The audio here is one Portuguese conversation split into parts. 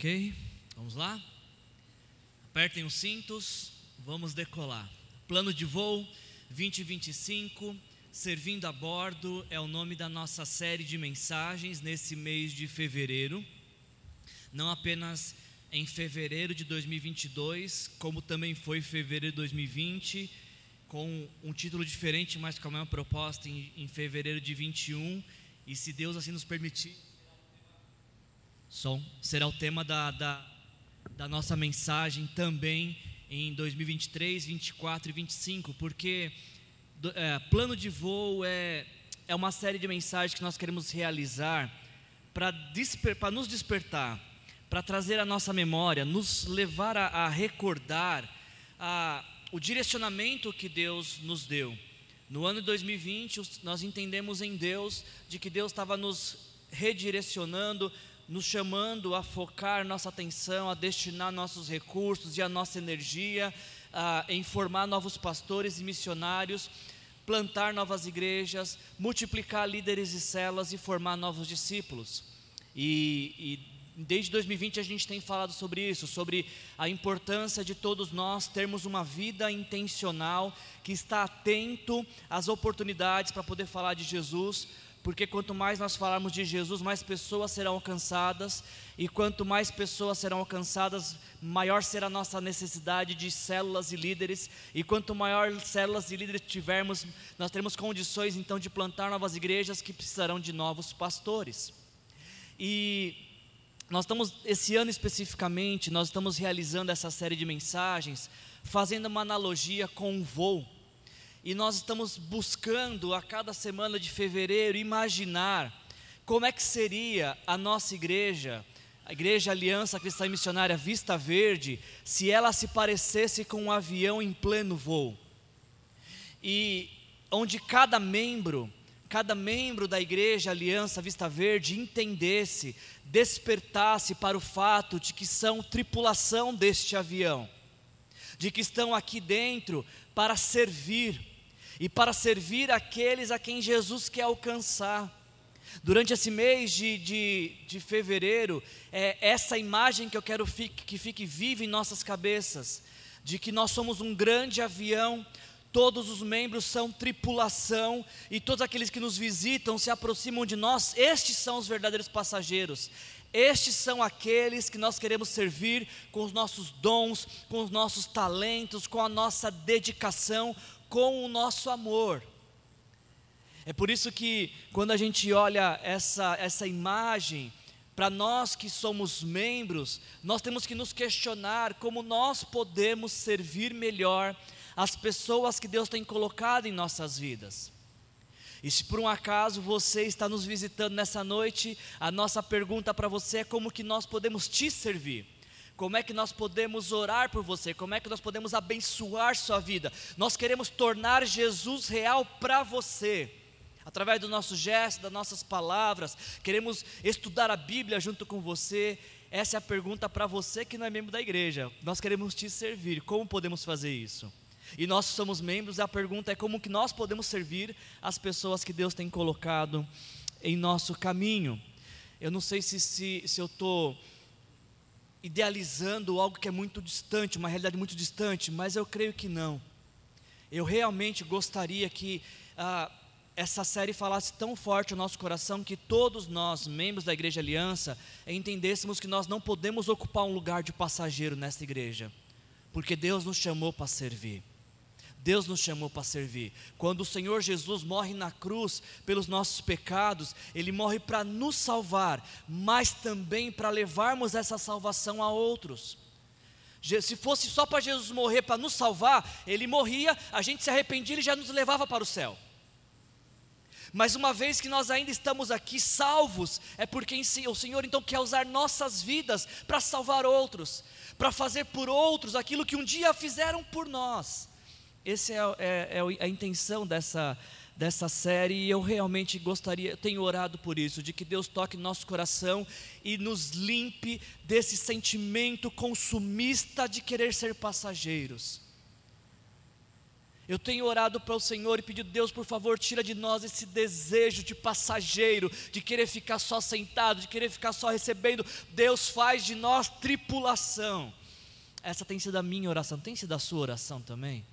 Ok? Vamos lá? Apertem os cintos, vamos decolar. Plano de voo 2025, servindo a bordo é o nome da nossa série de mensagens nesse mês de fevereiro. Não apenas em fevereiro de 2022, como também foi fevereiro de 2020, com um título diferente, mas com a mesma proposta em, em fevereiro de 21. E se Deus assim nos permitir, som será o tema da, da, da nossa mensagem também em 2023, 24 e 25, porque é, plano de voo é, é uma série de mensagens que nós queremos realizar para nos despertar, para trazer a nossa memória, nos levar a, a recordar a, o direcionamento que Deus nos deu. No ano de 2020, nós entendemos em Deus de que Deus estava nos redirecionando, nos chamando a focar nossa atenção, a destinar nossos recursos e a nossa energia, a, em formar novos pastores e missionários, plantar novas igrejas, multiplicar líderes e celas e formar novos discípulos. E, e desde 2020 a gente tem falado sobre isso, sobre a importância de todos nós termos uma vida intencional, que está atento às oportunidades para poder falar de Jesus, porque quanto mais nós falarmos de Jesus, mais pessoas serão alcançadas, e quanto mais pessoas serão alcançadas, maior será a nossa necessidade de células e líderes, e quanto maior células e líderes tivermos, nós teremos condições então de plantar novas igrejas que precisarão de novos pastores. E nós estamos, esse ano especificamente, nós estamos realizando essa série de mensagens, fazendo uma analogia com um voo e nós estamos buscando a cada semana de fevereiro imaginar como é que seria a nossa igreja, a Igreja Aliança Cristã e Missionária Vista Verde, se ela se parecesse com um avião em pleno voo. E onde cada membro, cada membro da Igreja Aliança Vista Verde entendesse, despertasse para o fato de que são tripulação deste avião, de que estão aqui dentro para servir, e para servir aqueles a quem Jesus quer alcançar. Durante esse mês de, de, de fevereiro, é essa imagem que eu quero fique, que fique viva em nossas cabeças, de que nós somos um grande avião, todos os membros são tripulação, e todos aqueles que nos visitam, se aproximam de nós, estes são os verdadeiros passageiros. Estes são aqueles que nós queremos servir com os nossos dons, com os nossos talentos, com a nossa dedicação, com o nosso amor. É por isso que quando a gente olha essa, essa imagem, para nós que somos membros, nós temos que nos questionar como nós podemos servir melhor as pessoas que Deus tem colocado em nossas vidas. E se por um acaso você está nos visitando nessa noite, a nossa pergunta para você é como que nós podemos te servir como é que nós podemos orar por você, como é que nós podemos abençoar sua vida. Nós queremos tornar Jesus real para você. Através do nosso gesto, das nossas palavras, queremos estudar a Bíblia junto com você. Essa é a pergunta para você que não é membro da igreja. Nós queremos te servir. Como podemos fazer isso? E nós somos membros, a pergunta é como que nós podemos servir as pessoas que Deus tem colocado em nosso caminho. Eu não sei se, se, se eu estou idealizando algo que é muito distante, uma realidade muito distante, mas eu creio que não. Eu realmente gostaria que ah, essa série falasse tão forte ao nosso coração que todos nós, membros da Igreja Aliança, entendêssemos que nós não podemos ocupar um lugar de passageiro nesta igreja, porque Deus nos chamou para servir. Deus nos chamou para servir. Quando o Senhor Jesus morre na cruz pelos nossos pecados, Ele morre para nos salvar, mas também para levarmos essa salvação a outros. Se fosse só para Jesus morrer para nos salvar, Ele morria, a gente se arrependia, Ele já nos levava para o céu. Mas uma vez que nós ainda estamos aqui salvos, é porque o Senhor então quer usar nossas vidas para salvar outros, para fazer por outros aquilo que um dia fizeram por nós. Essa é, é, é a intenção dessa, dessa série e eu realmente gostaria, tenho orado por isso, de que Deus toque nosso coração e nos limpe desse sentimento consumista de querer ser passageiros. Eu tenho orado para o Senhor e pedido, Deus, por favor, tira de nós esse desejo de passageiro, de querer ficar só sentado, de querer ficar só recebendo. Deus faz de nós tripulação. Essa tem sido a minha oração, tem sido a sua oração também?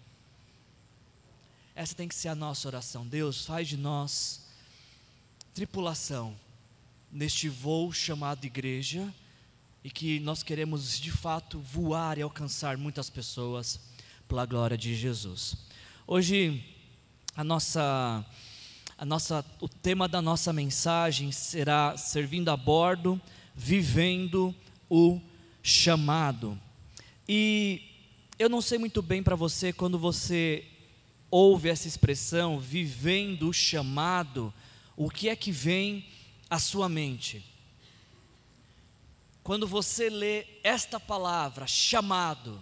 Essa tem que ser a nossa oração. Deus, faz de nós tripulação neste voo chamado igreja e que nós queremos de fato voar e alcançar muitas pessoas pela glória de Jesus. Hoje a nossa a nossa o tema da nossa mensagem será servindo a bordo, vivendo o chamado. E eu não sei muito bem para você quando você ouve essa expressão vivendo o chamado, o que é que vem à sua mente? Quando você lê esta palavra, chamado,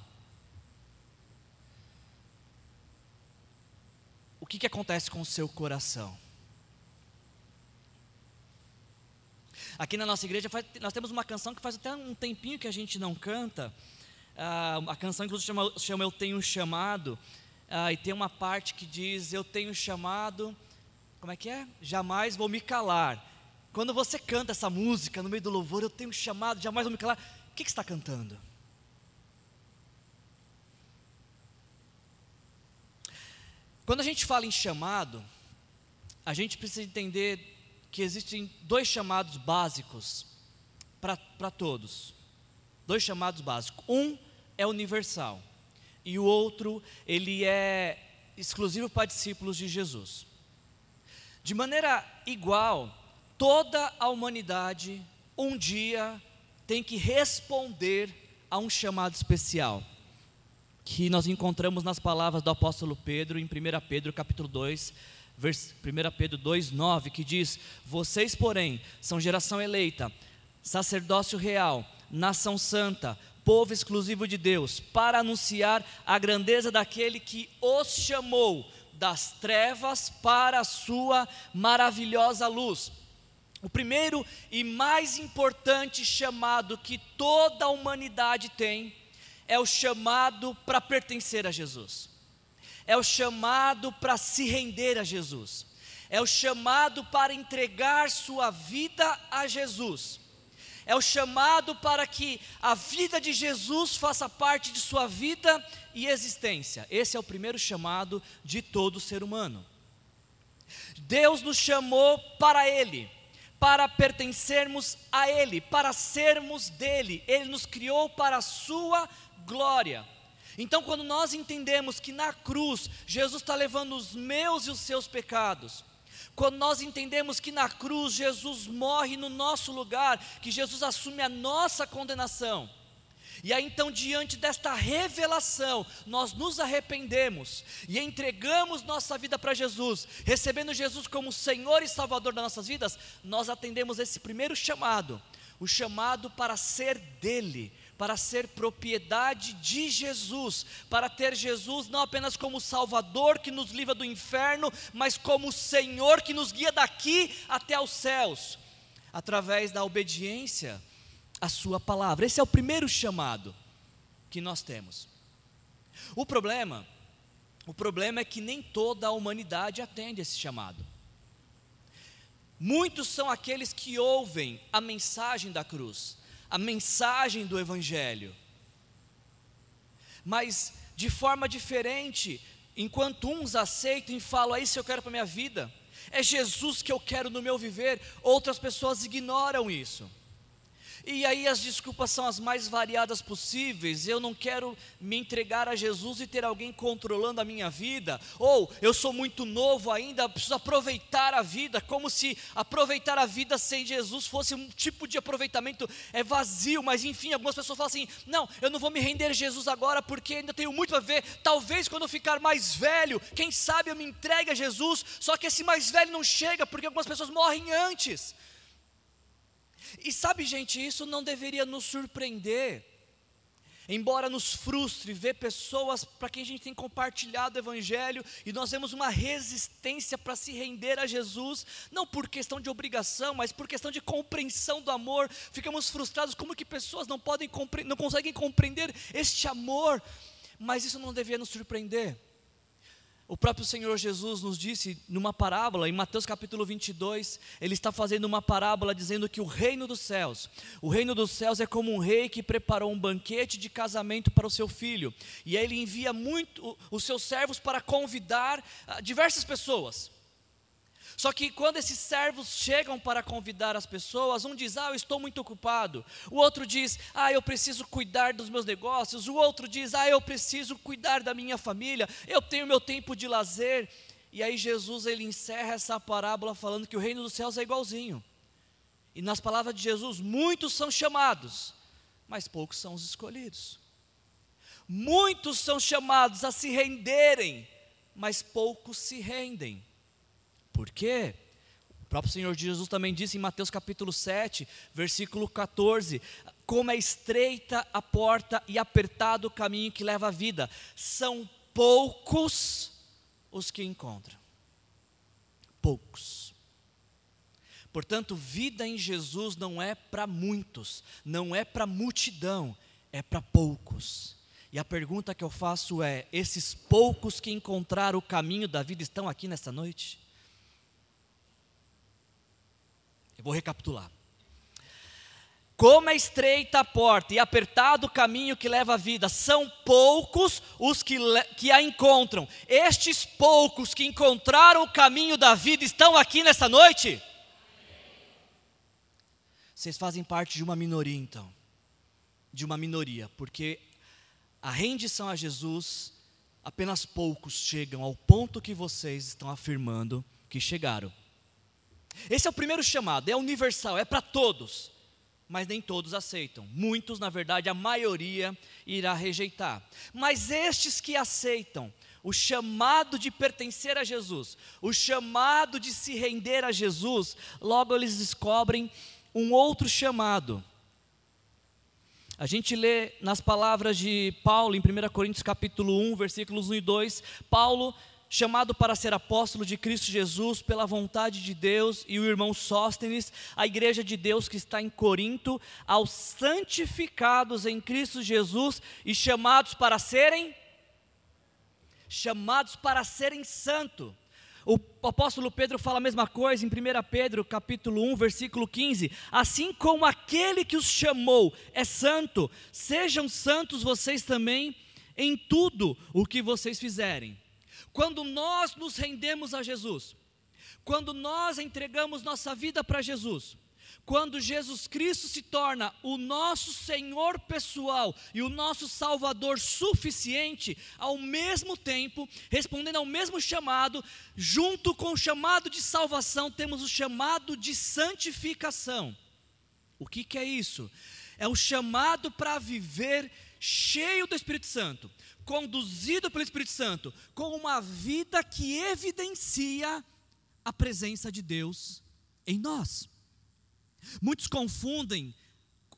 o que, que acontece com o seu coração? Aqui na nossa igreja nós temos uma canção que faz até um tempinho que a gente não canta. Ah, a canção inclusive chama, chama Eu Tenho Chamado. Ah, e tem uma parte que diz: Eu tenho chamado. Como é que é? Jamais vou me calar. Quando você canta essa música no meio do louvor, eu tenho chamado, jamais vou me calar. O que, que está cantando? Quando a gente fala em chamado, a gente precisa entender que existem dois chamados básicos para todos. Dois chamados básicos. Um é universal e o outro ele é exclusivo para discípulos de Jesus. De maneira igual, toda a humanidade um dia tem que responder a um chamado especial que nós encontramos nas palavras do apóstolo Pedro em 1 Pedro capítulo 2, vers, 1 Pedro 2, 9, que diz: Vocês, porém, são geração eleita, sacerdócio real, nação santa, povo exclusivo de Deus, para anunciar a grandeza daquele que os chamou das trevas para a sua maravilhosa luz. O primeiro e mais importante chamado que toda a humanidade tem é o chamado para pertencer a Jesus, é o chamado para se render a Jesus, é o chamado para entregar sua vida a Jesus, é o chamado para que a vida de Jesus faça parte de sua vida e existência. Esse é o primeiro chamado de todo ser humano. Deus nos chamou para Ele, para pertencermos a Ele, para sermos dele. Ele nos criou para a Sua glória. Então, quando nós entendemos que na cruz Jesus está levando os meus e os seus pecados, quando nós entendemos que na cruz Jesus morre no nosso lugar, que Jesus assume a nossa condenação, e aí então, diante desta revelação, nós nos arrependemos e entregamos nossa vida para Jesus, recebendo Jesus como Senhor e Salvador das nossas vidas, nós atendemos esse primeiro chamado, o chamado para ser dele, para ser propriedade de Jesus, para ter Jesus não apenas como Salvador que nos livra do inferno, mas como Senhor que nos guia daqui até aos céus, através da obediência à Sua palavra. Esse é o primeiro chamado que nós temos. O problema, o problema é que nem toda a humanidade atende esse chamado. Muitos são aqueles que ouvem a mensagem da cruz, a mensagem do Evangelho. Mas de forma diferente, enquanto uns aceitam e falam, é isso que eu quero para a minha vida, é Jesus que eu quero no meu viver, outras pessoas ignoram isso. E aí as desculpas são as mais variadas possíveis. Eu não quero me entregar a Jesus e ter alguém controlando a minha vida. Ou eu sou muito novo ainda, preciso aproveitar a vida, como se aproveitar a vida sem Jesus fosse um tipo de aproveitamento é vazio. Mas enfim, algumas pessoas falam assim: não, eu não vou me render a Jesus agora porque ainda tenho muito a ver. Talvez quando eu ficar mais velho, quem sabe eu me entregue a Jesus. Só que esse mais velho não chega porque algumas pessoas morrem antes. E sabe, gente, isso não deveria nos surpreender. Embora nos frustre ver pessoas para quem a gente tem compartilhado o Evangelho e nós vemos uma resistência para se render a Jesus, não por questão de obrigação, mas por questão de compreensão do amor, ficamos frustrados como que pessoas não podem não conseguem compreender este amor, mas isso não deveria nos surpreender. O próprio Senhor Jesus nos disse numa parábola, em Mateus capítulo 22, ele está fazendo uma parábola dizendo que o reino dos céus, o reino dos céus é como um rei que preparou um banquete de casamento para o seu filho, e aí ele envia muito os seus servos para convidar ah, diversas pessoas. Só que quando esses servos chegam para convidar as pessoas, um diz: Ah, eu estou muito ocupado. O outro diz: Ah, eu preciso cuidar dos meus negócios. O outro diz: Ah, eu preciso cuidar da minha família. Eu tenho meu tempo de lazer. E aí Jesus ele encerra essa parábola falando que o reino dos céus é igualzinho. E nas palavras de Jesus, muitos são chamados, mas poucos são os escolhidos. Muitos são chamados a se renderem, mas poucos se rendem. Por quê? O próprio Senhor Jesus também disse em Mateus capítulo 7, versículo 14: Como é estreita a porta e apertado o caminho que leva à vida, são poucos os que encontram. Poucos. Portanto, vida em Jesus não é para muitos, não é para multidão, é para poucos. E a pergunta que eu faço é: esses poucos que encontraram o caminho da vida estão aqui nesta noite? Vou recapitular. Como é estreita a porta e apertado o caminho que leva à vida, são poucos os que, que a encontram. Estes poucos que encontraram o caminho da vida estão aqui nessa noite? Vocês fazem parte de uma minoria, então. De uma minoria, porque a rendição a Jesus, apenas poucos chegam ao ponto que vocês estão afirmando que chegaram. Esse é o primeiro chamado, é universal, é para todos, mas nem todos aceitam. Muitos, na verdade, a maioria irá rejeitar. Mas estes que aceitam o chamado de pertencer a Jesus, o chamado de se render a Jesus, logo eles descobrem um outro chamado. A gente lê nas palavras de Paulo em 1 Coríntios capítulo 1, versículos 1 e 2, Paulo chamado para ser apóstolo de Cristo Jesus pela vontade de Deus, e o irmão Sóstenes, a igreja de Deus que está em Corinto, aos santificados em Cristo Jesus e chamados para serem chamados para serem santo. O apóstolo Pedro fala a mesma coisa em 1 Pedro, capítulo 1, versículo 15. Assim como aquele que os chamou é santo, sejam santos vocês também em tudo o que vocês fizerem. Quando nós nos rendemos a Jesus, quando nós entregamos nossa vida para Jesus, quando Jesus Cristo se torna o nosso Senhor pessoal e o nosso Salvador suficiente, ao mesmo tempo, respondendo ao mesmo chamado, junto com o chamado de salvação, temos o chamado de santificação. O que, que é isso? É o chamado para viver cheio do Espírito Santo, conduzido pelo Espírito Santo, com uma vida que evidencia a presença de Deus em nós. Muitos confundem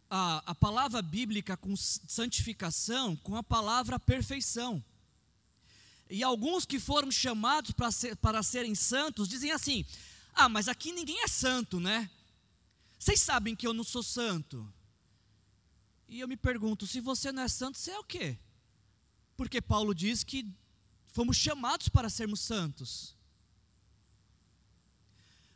a, a palavra bíblica com santificação com a palavra perfeição. E alguns que foram chamados para, ser, para serem santos dizem assim: Ah, mas aqui ninguém é santo, né? Vocês sabem que eu não sou santo. E eu me pergunto: se você não é santo, você é o quê? Porque Paulo diz que fomos chamados para sermos santos.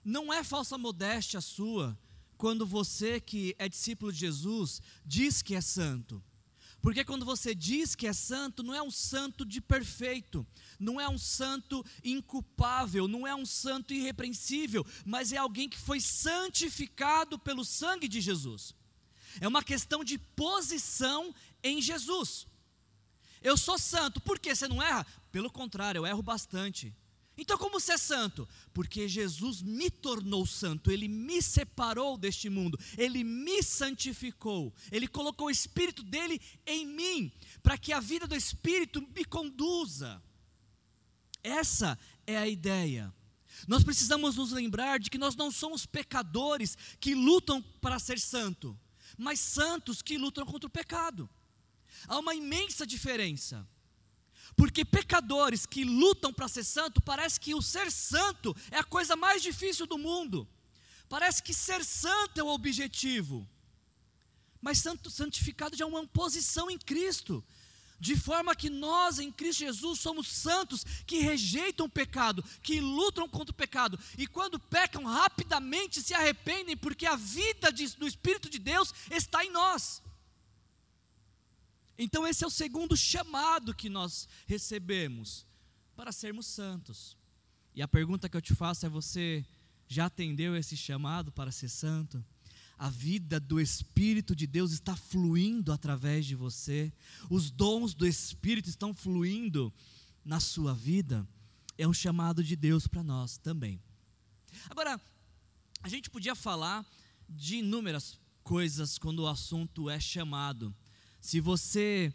Não é falsa modéstia sua quando você que é discípulo de Jesus diz que é santo. Porque quando você diz que é santo, não é um santo de perfeito, não é um santo inculpável, não é um santo irrepreensível, mas é alguém que foi santificado pelo sangue de Jesus. É uma questão de posição em Jesus. Eu sou santo, por que você não erra? Pelo contrário, eu erro bastante. Então, como você é santo? Porque Jesus me tornou santo, Ele me separou deste mundo, Ele me santificou, Ele colocou o Espírito dele em mim, para que a vida do Espírito me conduza. Essa é a ideia. Nós precisamos nos lembrar de que nós não somos pecadores que lutam para ser santo, mas santos que lutam contra o pecado. Há uma imensa diferença. Porque pecadores que lutam para ser santo, parece que o ser santo é a coisa mais difícil do mundo. Parece que ser santo é o objetivo. Mas santo, santificado já é uma posição em Cristo. de forma que nós em Cristo Jesus somos santos que rejeitam o pecado, que lutam contra o pecado e quando pecam rapidamente se arrependem porque a vida de, do Espírito de Deus está em nós. Então, esse é o segundo chamado que nós recebemos para sermos santos. E a pergunta que eu te faço é: você já atendeu esse chamado para ser santo? a vida do Espírito de Deus está fluindo através de você, os dons do Espírito estão fluindo na sua vida, é um chamado de Deus para nós também. Agora, a gente podia falar de inúmeras coisas quando o assunto é chamado. Se você,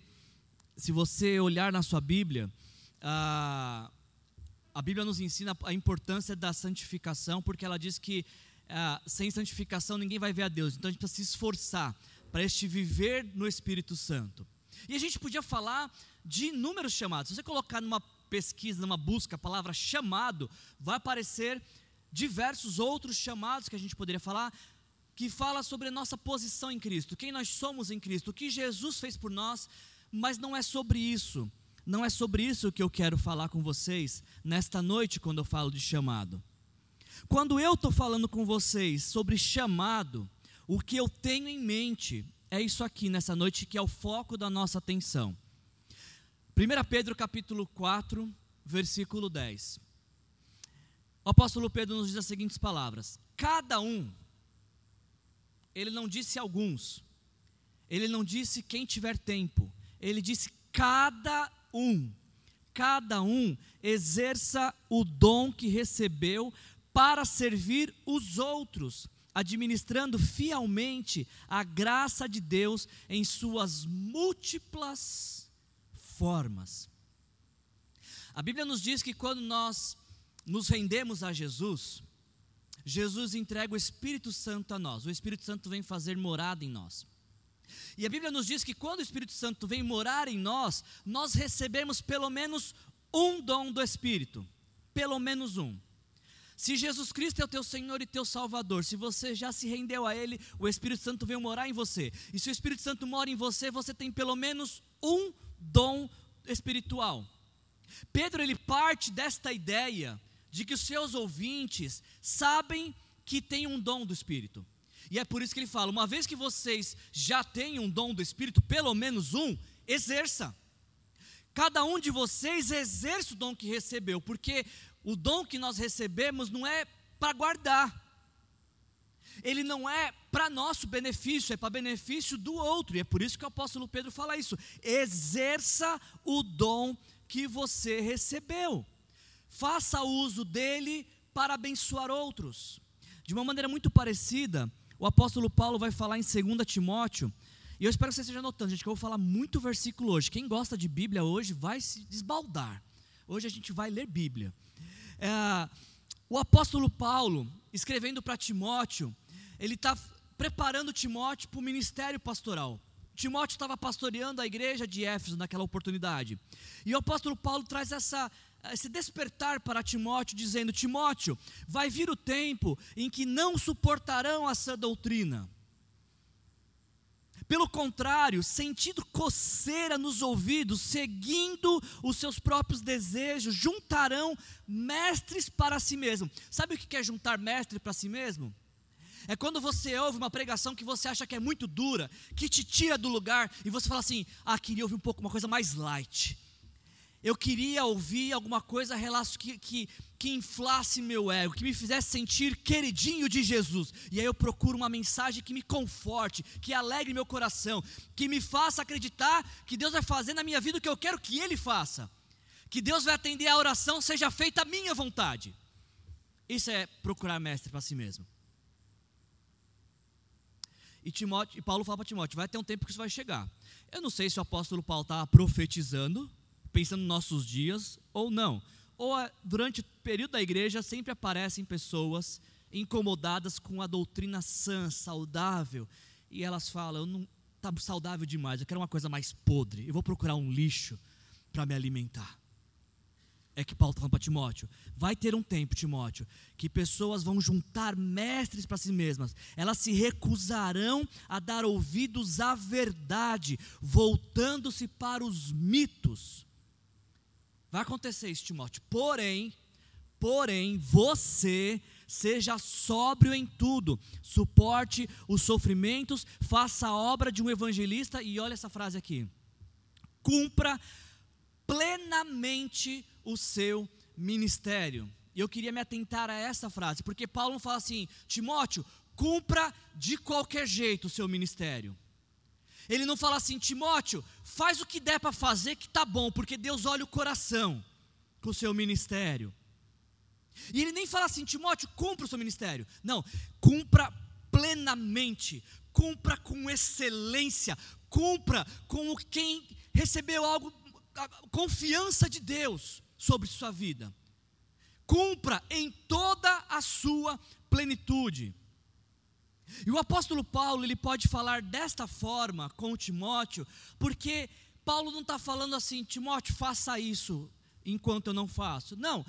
se você olhar na sua Bíblia, a, a Bíblia nos ensina a importância da santificação, porque ela diz que ah, sem santificação ninguém vai ver a Deus. Então a gente precisa se esforçar para este viver no Espírito Santo. E a gente podia falar de inúmeros chamados. Se você colocar numa pesquisa, numa busca, a palavra chamado, vai aparecer diversos outros chamados que a gente poderia falar, que fala sobre a nossa posição em Cristo, quem nós somos em Cristo, o que Jesus fez por nós, mas não é sobre isso. Não é sobre isso que eu quero falar com vocês nesta noite quando eu falo de chamado. Quando eu estou falando com vocês sobre chamado, o que eu tenho em mente é isso aqui nessa noite que é o foco da nossa atenção. 1 Pedro capítulo 4, versículo 10. O apóstolo Pedro nos diz as seguintes palavras: Cada um, ele não disse alguns, ele não disse quem tiver tempo, ele disse cada um, cada um exerça o dom que recebeu para servir os outros, administrando fielmente a graça de Deus em suas múltiplas formas. A Bíblia nos diz que quando nós nos rendemos a Jesus, Jesus entrega o Espírito Santo a nós. O Espírito Santo vem fazer morada em nós. E a Bíblia nos diz que quando o Espírito Santo vem morar em nós, nós recebemos pelo menos um dom do Espírito. Pelo menos um. Se Jesus Cristo é o teu Senhor e teu Salvador, se você já se rendeu a Ele, o Espírito Santo veio morar em você. E se o Espírito Santo mora em você, você tem pelo menos um dom espiritual. Pedro ele parte desta ideia de que os seus ouvintes sabem que tem um dom do Espírito. E é por isso que ele fala: uma vez que vocês já têm um dom do Espírito, pelo menos um, exerça. Cada um de vocês exerce o dom que recebeu, porque o dom que nós recebemos não é para guardar. Ele não é para nosso benefício, é para benefício do outro. E é por isso que o apóstolo Pedro fala isso. Exerça o dom que você recebeu. Faça uso dele para abençoar outros. De uma maneira muito parecida, o apóstolo Paulo vai falar em 2 Timóteo, e eu espero que você esteja notando, gente, que eu vou falar muito versículo hoje. Quem gosta de Bíblia hoje vai se desbaldar. Hoje a gente vai ler Bíblia. É, o apóstolo Paulo, escrevendo para Timóteo, ele está preparando Timóteo para o ministério pastoral. Timóteo estava pastoreando a igreja de Éfeso naquela oportunidade. E o apóstolo Paulo traz essa, esse despertar para Timóteo, dizendo: Timóteo, vai vir o tempo em que não suportarão essa doutrina pelo contrário, sentindo coceira nos ouvidos, seguindo os seus próprios desejos, juntarão mestres para si mesmo. Sabe o que é juntar mestre para si mesmo? É quando você ouve uma pregação que você acha que é muito dura, que te tira do lugar, e você fala assim: ah, queria ouvir um pouco, uma coisa mais light. Eu queria ouvir alguma coisa que, que, que inflasse meu ego, que me fizesse sentir queridinho de Jesus. E aí eu procuro uma mensagem que me conforte, que alegre meu coração, que me faça acreditar que Deus vai fazer na minha vida o que eu quero que Ele faça. Que Deus vai atender a oração, seja feita a minha vontade. Isso é procurar mestre para si mesmo. E, Timóteo, e Paulo fala para Timóteo: vai ter um tempo que isso vai chegar. Eu não sei se o apóstolo Paulo estava profetizando, pensando nos nossos dias, ou não ou durante o período da igreja sempre aparecem pessoas incomodadas com a doutrina sã, saudável, e elas falam: eu não está saudável demais, eu quero uma coisa mais podre, eu vou procurar um lixo para me alimentar. é que Paulo está falando para Timóteo. Vai ter um tempo, Timóteo, que pessoas vão juntar mestres para si mesmas. Elas se recusarão a dar ouvidos à verdade, voltando-se para os mitos. Vai acontecer isso, Timóteo. Porém, porém, você seja sóbrio em tudo, suporte os sofrimentos, faça a obra de um evangelista e olha essa frase aqui. Cumpra plenamente o seu ministério. E eu queria me atentar a essa frase, porque Paulo fala assim, Timóteo, cumpra de qualquer jeito o seu ministério. Ele não fala assim, Timóteo, faz o que der para fazer que tá bom, porque Deus olha o coração com o seu ministério. E ele nem fala assim, Timóteo, cumpra o seu ministério. Não, cumpra plenamente, cumpra com excelência, cumpra com quem recebeu algo, a confiança de Deus sobre sua vida. Cumpra em toda a sua plenitude. E o apóstolo Paulo, ele pode falar desta forma com Timóteo, porque Paulo não está falando assim, Timóteo, faça isso enquanto eu não faço. Não,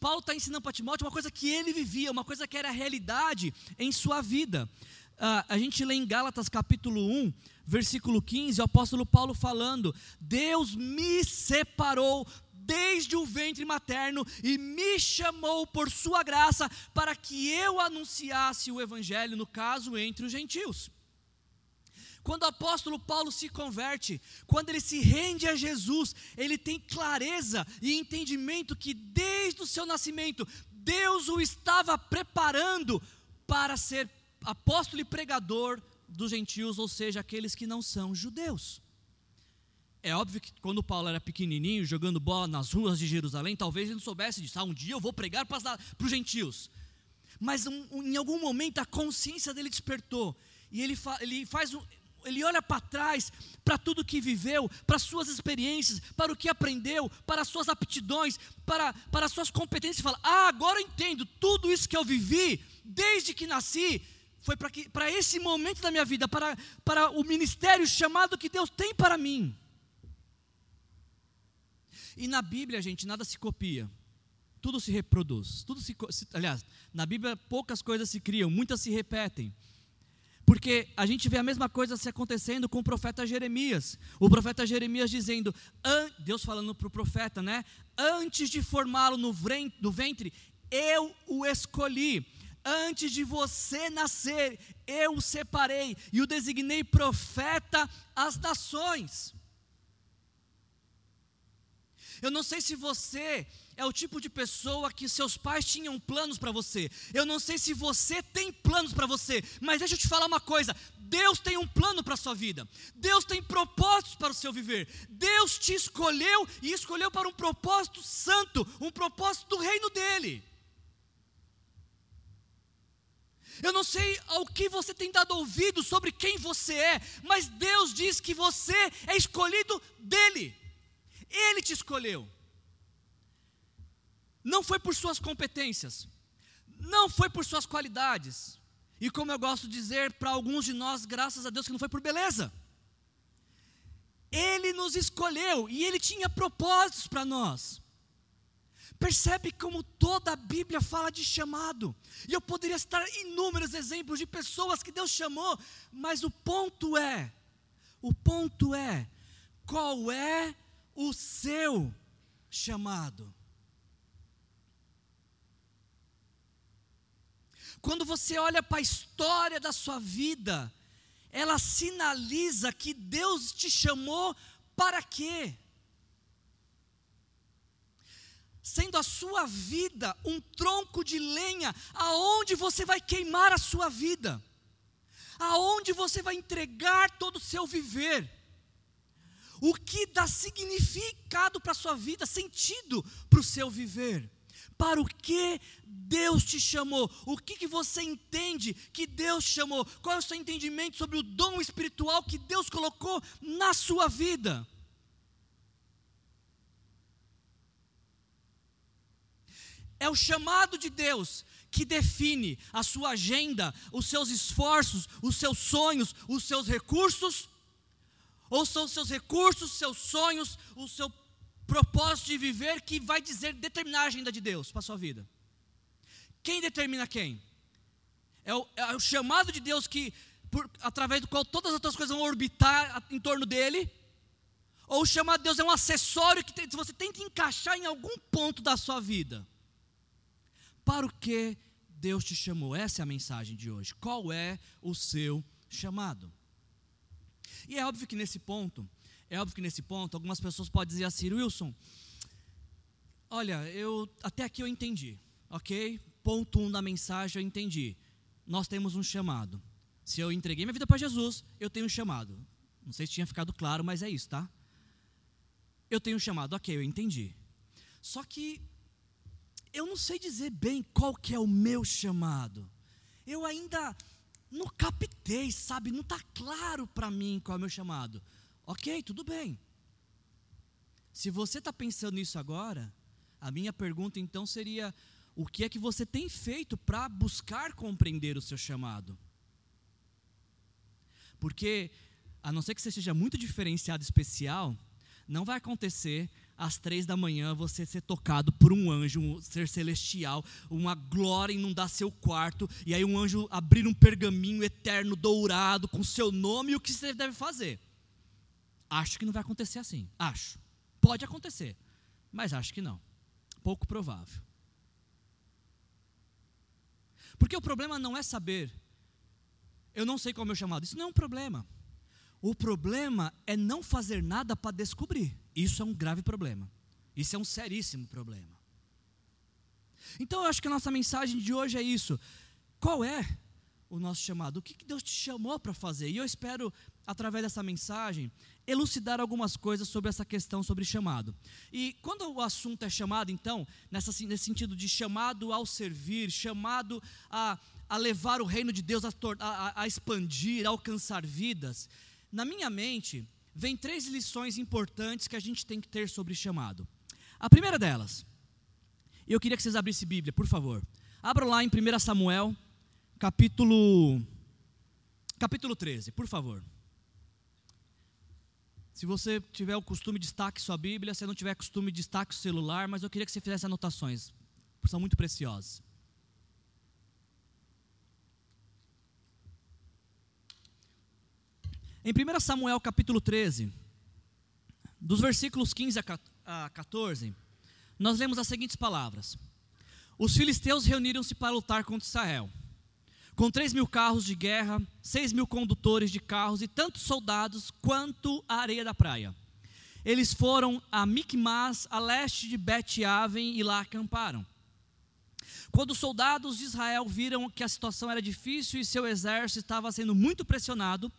Paulo está ensinando para Timóteo uma coisa que ele vivia, uma coisa que era realidade em sua vida. Uh, a gente lê em Gálatas capítulo 1, versículo 15, o apóstolo Paulo falando: Deus me separou desde o ventre materno e me chamou por sua graça para que eu anunciasse o evangelho, no caso, entre os gentios. Quando o apóstolo Paulo se converte, quando ele se rende a Jesus, ele tem clareza e entendimento que desde o seu nascimento, Deus o estava preparando para ser apóstolo e pregador dos gentios, ou seja, aqueles que não são judeus. É óbvio que quando Paulo era pequenininho, jogando bola nas ruas de Jerusalém, talvez ele não soubesse disso. Ah, um dia eu vou pregar para, os gentios. Mas um, um, em algum momento a consciência dele despertou. E ele, fa, ele faz um, ele olha para trás, para tudo que viveu, para suas experiências, para o que aprendeu, para as suas aptidões, para, para as suas competências e fala: Ah, agora eu entendo, tudo isso que eu vivi, desde que nasci, foi para esse momento da minha vida, para, para o ministério chamado que Deus tem para mim. E na Bíblia, gente, nada se copia. Tudo se reproduz. Tudo se, aliás, na Bíblia poucas coisas se criam, muitas se repetem. Porque a gente vê a mesma coisa se acontecendo com o profeta Jeremias. O profeta Jeremias dizendo, Deus falando para o profeta, né? Antes de formá-lo no ventre, eu o escolhi. Antes de você nascer, eu o separei e o designei profeta às nações. Eu não sei se você é o tipo de pessoa que seus pais tinham planos para você. Eu não sei se você tem planos para você, mas deixa eu te falar uma coisa: Deus tem um plano para a sua vida. Deus tem propósitos para o seu viver. Deus te escolheu e escolheu para um propósito santo, um propósito do reino dele. Eu não sei ao que você tem dado ouvido sobre quem você é, mas Deus diz que você é escolhido dele. Ele te escolheu. Não foi por suas competências, não foi por suas qualidades. E como eu gosto de dizer para alguns de nós, graças a Deus que não foi por beleza. Ele nos escolheu e ele tinha propósitos para nós. Percebe como toda a Bíblia fala de chamado. E eu poderia citar inúmeros exemplos de pessoas que Deus chamou, mas o ponto é, o ponto é, qual é o seu chamado. Quando você olha para a história da sua vida, ela sinaliza que Deus te chamou para quê? Sendo a sua vida um tronco de lenha, aonde você vai queimar a sua vida, aonde você vai entregar todo o seu viver o que dá significado para a sua vida, sentido para o seu viver. Para o que Deus te chamou? O que, que você entende que Deus chamou? Qual é o seu entendimento sobre o dom espiritual que Deus colocou na sua vida? É o chamado de Deus que define a sua agenda, os seus esforços, os seus sonhos, os seus recursos ou são seus recursos, seus sonhos, o seu propósito de viver que vai dizer determinar a agenda de Deus para a sua vida. Quem determina quem? É o, é o chamado de Deus que, por, através do qual todas as outras coisas vão orbitar em torno dele? Ou o chamado de Deus é um acessório que tem, você tem que encaixar em algum ponto da sua vida? Para o que Deus te chamou? Essa é a mensagem de hoje. Qual é o seu chamado? E é óbvio que nesse ponto, é óbvio que nesse ponto, algumas pessoas podem dizer assim, Wilson, olha, eu até aqui eu entendi, ok? Ponto um da mensagem eu entendi. Nós temos um chamado. Se eu entreguei minha vida para Jesus, eu tenho um chamado. Não sei se tinha ficado claro, mas é isso, tá? Eu tenho um chamado, ok, eu entendi. Só que eu não sei dizer bem qual que é o meu chamado. Eu ainda não captei, sabe? Não está claro para mim qual é o meu chamado. Ok, tudo bem. Se você está pensando nisso agora, a minha pergunta então seria: o que é que você tem feito para buscar compreender o seu chamado? Porque, a não ser que você seja muito diferenciado, especial, não vai acontecer às três da manhã você ser tocado por um anjo, um ser celestial, uma glória inundar seu quarto, e aí um anjo abrir um pergaminho eterno dourado com seu nome e o que você deve fazer. Acho que não vai acontecer assim. Acho. Pode acontecer, mas acho que não. Pouco provável. Porque o problema não é saber. Eu não sei qual é o meu chamado. Isso não é um problema. O problema é não fazer nada para descobrir. Isso é um grave problema. Isso é um seríssimo problema. Então eu acho que a nossa mensagem de hoje é isso. Qual é o nosso chamado? O que Deus te chamou para fazer? E eu espero, através dessa mensagem, elucidar algumas coisas sobre essa questão sobre chamado. E quando o assunto é chamado, então, nessa, nesse sentido de chamado ao servir, chamado a, a levar o reino de Deus a, a, a expandir, a alcançar vidas, na minha mente vem três lições importantes que a gente tem que ter sobre chamado. A primeira delas, eu queria que vocês abrissem Bíblia, por favor. Abra lá em 1 Samuel, capítulo, capítulo 13, por favor. Se você tiver o costume, destaque sua Bíblia. Se não tiver costume, destaque o celular. Mas eu queria que você fizesse anotações, são muito preciosas. Em 1 Samuel capítulo 13, dos versículos 15 a 14, nós lemos as seguintes palavras: Os filisteus reuniram-se para lutar contra Israel com três mil carros de guerra, seis mil condutores de carros e tantos soldados quanto a areia da praia. Eles foram a Micmas, a leste de Bet-Aven, e lá acamparam. Quando os soldados de Israel viram que a situação era difícil e seu exército estava sendo muito pressionado,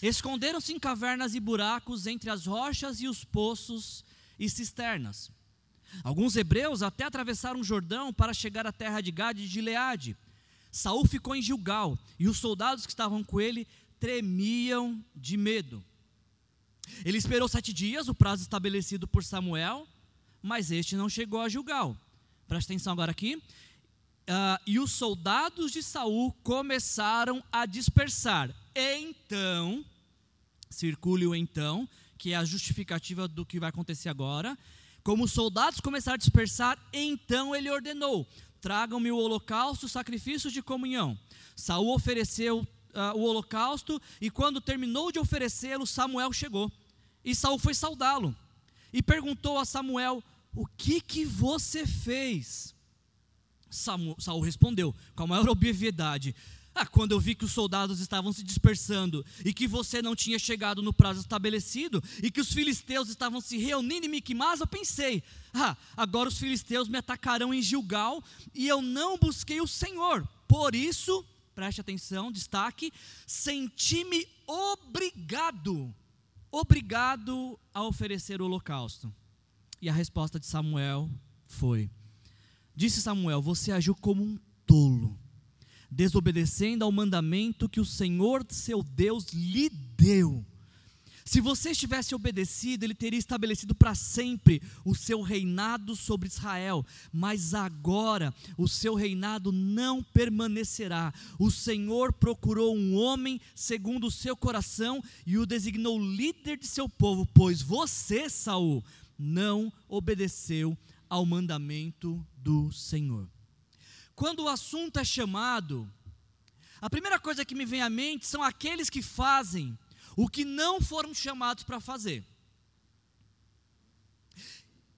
esconderam-se em cavernas e buracos entre as rochas e os poços e cisternas. Alguns hebreus até atravessaram o Jordão para chegar à terra de Gade e de Gileade, Saul ficou em Gilgal e os soldados que estavam com ele tremiam de medo. Ele esperou sete dias, o prazo estabelecido por Samuel, mas este não chegou a Gilgal. Presta atenção agora aqui. Uh, e os soldados de Saul começaram a dispersar. Então, circule o então, que é a justificativa do que vai acontecer agora. Como os soldados começaram a dispersar, então ele ordenou: tragam-me o holocausto, sacrifícios de comunhão. Saul ofereceu uh, o holocausto e quando terminou de oferecê-lo, Samuel chegou. E Saul foi saudá-lo e perguntou a Samuel: "O que que você fez?" Samuel, Saul respondeu com a maior obviedade: ah, quando eu vi que os soldados estavam se dispersando e que você não tinha chegado no prazo estabelecido e que os filisteus estavam se reunindo em Miquimás, eu pensei: ah, agora os filisteus me atacarão em Gilgal e eu não busquei o Senhor. Por isso, preste atenção, destaque, senti-me obrigado, obrigado a oferecer o holocausto. E a resposta de Samuel foi: Disse Samuel: Você agiu como um tolo desobedecendo ao mandamento que o Senhor seu Deus lhe deu. Se você tivesse obedecido, ele teria estabelecido para sempre o seu reinado sobre Israel, mas agora o seu reinado não permanecerá. O Senhor procurou um homem segundo o seu coração e o designou líder de seu povo, pois você, Saul, não obedeceu ao mandamento do Senhor. Quando o assunto é chamado, a primeira coisa que me vem à mente são aqueles que fazem o que não foram chamados para fazer.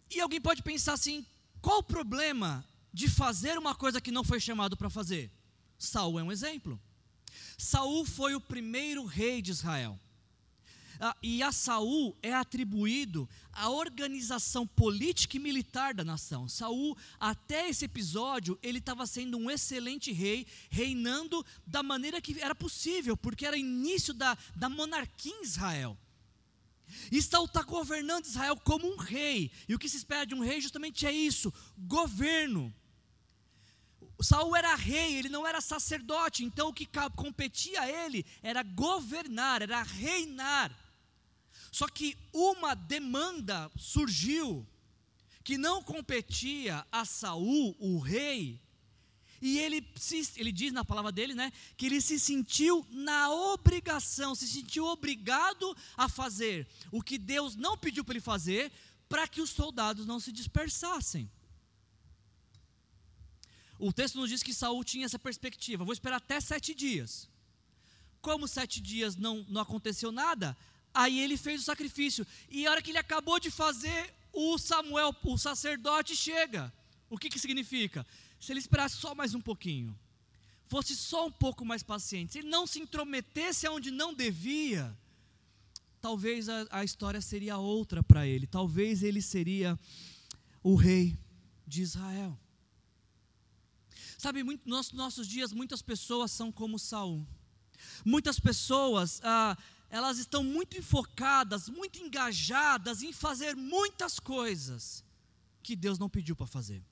E alguém pode pensar assim: qual o problema de fazer uma coisa que não foi chamado para fazer? Saul é um exemplo. Saul foi o primeiro rei de Israel. E a Saul é atribuído a organização política e militar da nação. Saul, até esse episódio, ele estava sendo um excelente rei, reinando da maneira que era possível, porque era início da, da monarquia em Israel. E Saul está governando Israel como um rei. E o que se espera de um rei justamente é isso: governo. Saul era rei, ele não era sacerdote, então o que competia a ele era governar, era reinar. Só que uma demanda surgiu que não competia a Saul, o rei, e ele, ele diz na palavra dele, né, que ele se sentiu na obrigação, se sentiu obrigado a fazer o que Deus não pediu para ele fazer, para que os soldados não se dispersassem. O texto nos diz que Saul tinha essa perspectiva. Vou esperar até sete dias. Como sete dias não, não aconteceu nada, Aí ele fez o sacrifício. E a hora que ele acabou de fazer, o Samuel, o sacerdote, chega. O que, que significa? Se ele esperasse só mais um pouquinho, fosse só um pouco mais paciente, se ele não se intrometesse aonde não devia, talvez a, a história seria outra para ele. Talvez ele seria o rei de Israel. Sabe, muito, nos nossos dias, muitas pessoas são como Saul. Muitas pessoas ah, elas estão muito enfocadas, muito engajadas em fazer muitas coisas que Deus não pediu para fazer.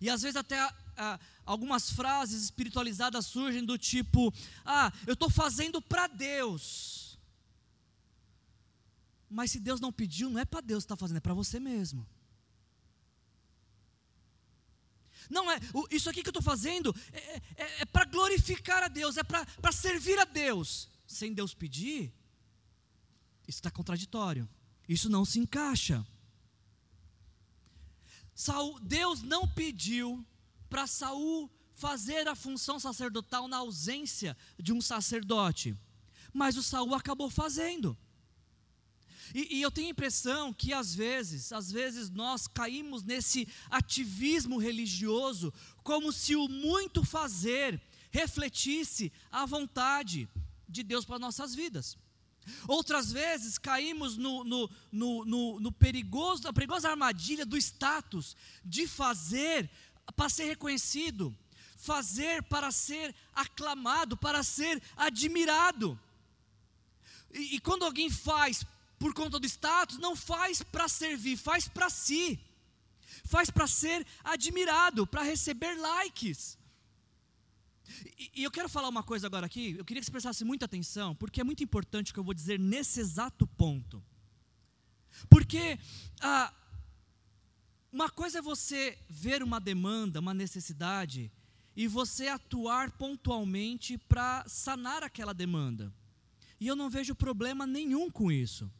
E às vezes até ah, algumas frases espiritualizadas surgem do tipo: Ah, eu estou fazendo para Deus. Mas se Deus não pediu, não é para Deus que está fazendo, é para você mesmo. Não é, isso aqui que eu estou fazendo é, é, é para glorificar a Deus, é para servir a Deus sem Deus pedir, isso está contraditório. Isso não se encaixa. Saul, Deus não pediu para Saul fazer a função sacerdotal na ausência de um sacerdote, mas o Saul acabou fazendo. E, e, eu tenho a impressão que às vezes, às vezes nós caímos nesse ativismo religioso, como se o muito fazer refletisse a vontade de Deus para nossas vidas. Outras vezes caímos no, no, no, no, no perigoso, na perigosa armadilha do status, de fazer para ser reconhecido, fazer para ser aclamado, para ser admirado. E, e quando alguém faz por conta do status, não faz para servir, faz para si, faz para ser admirado, para receber likes. E, eu quero falar uma coisa agora aqui, eu queria que você prestasse muita atenção, porque é muito importante o que eu vou dizer nesse exato ponto. Porque ah, uma coisa é você ver uma demanda, uma necessidade, e você atuar pontualmente para sanar aquela demanda. E eu não vejo problema nenhum com isso.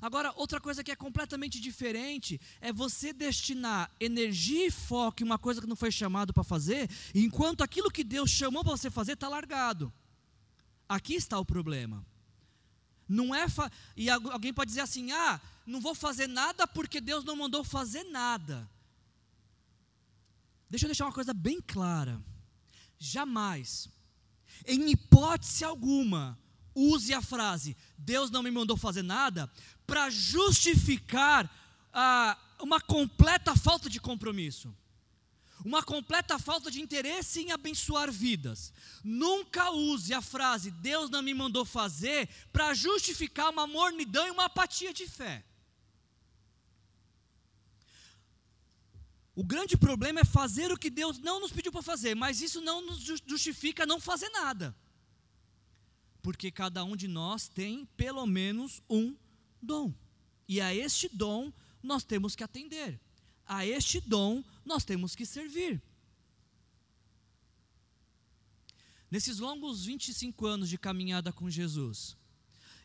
Agora, outra coisa que é completamente diferente é você destinar energia e foco em uma coisa que não foi chamado para fazer, enquanto aquilo que Deus chamou para você fazer está largado. Aqui está o problema. Não é fa... e alguém pode dizer assim: "Ah, não vou fazer nada porque Deus não mandou fazer nada". Deixa eu deixar uma coisa bem clara. Jamais, em hipótese alguma, use a frase Deus não me mandou fazer nada para justificar ah, uma completa falta de compromisso, uma completa falta de interesse em abençoar vidas. Nunca use a frase Deus não me mandou fazer para justificar uma mornidão e uma apatia de fé. O grande problema é fazer o que Deus não nos pediu para fazer, mas isso não nos justifica não fazer nada porque cada um de nós tem pelo menos um dom. E a este dom nós temos que atender. A este dom nós temos que servir. Nesses longos 25 anos de caminhada com Jesus,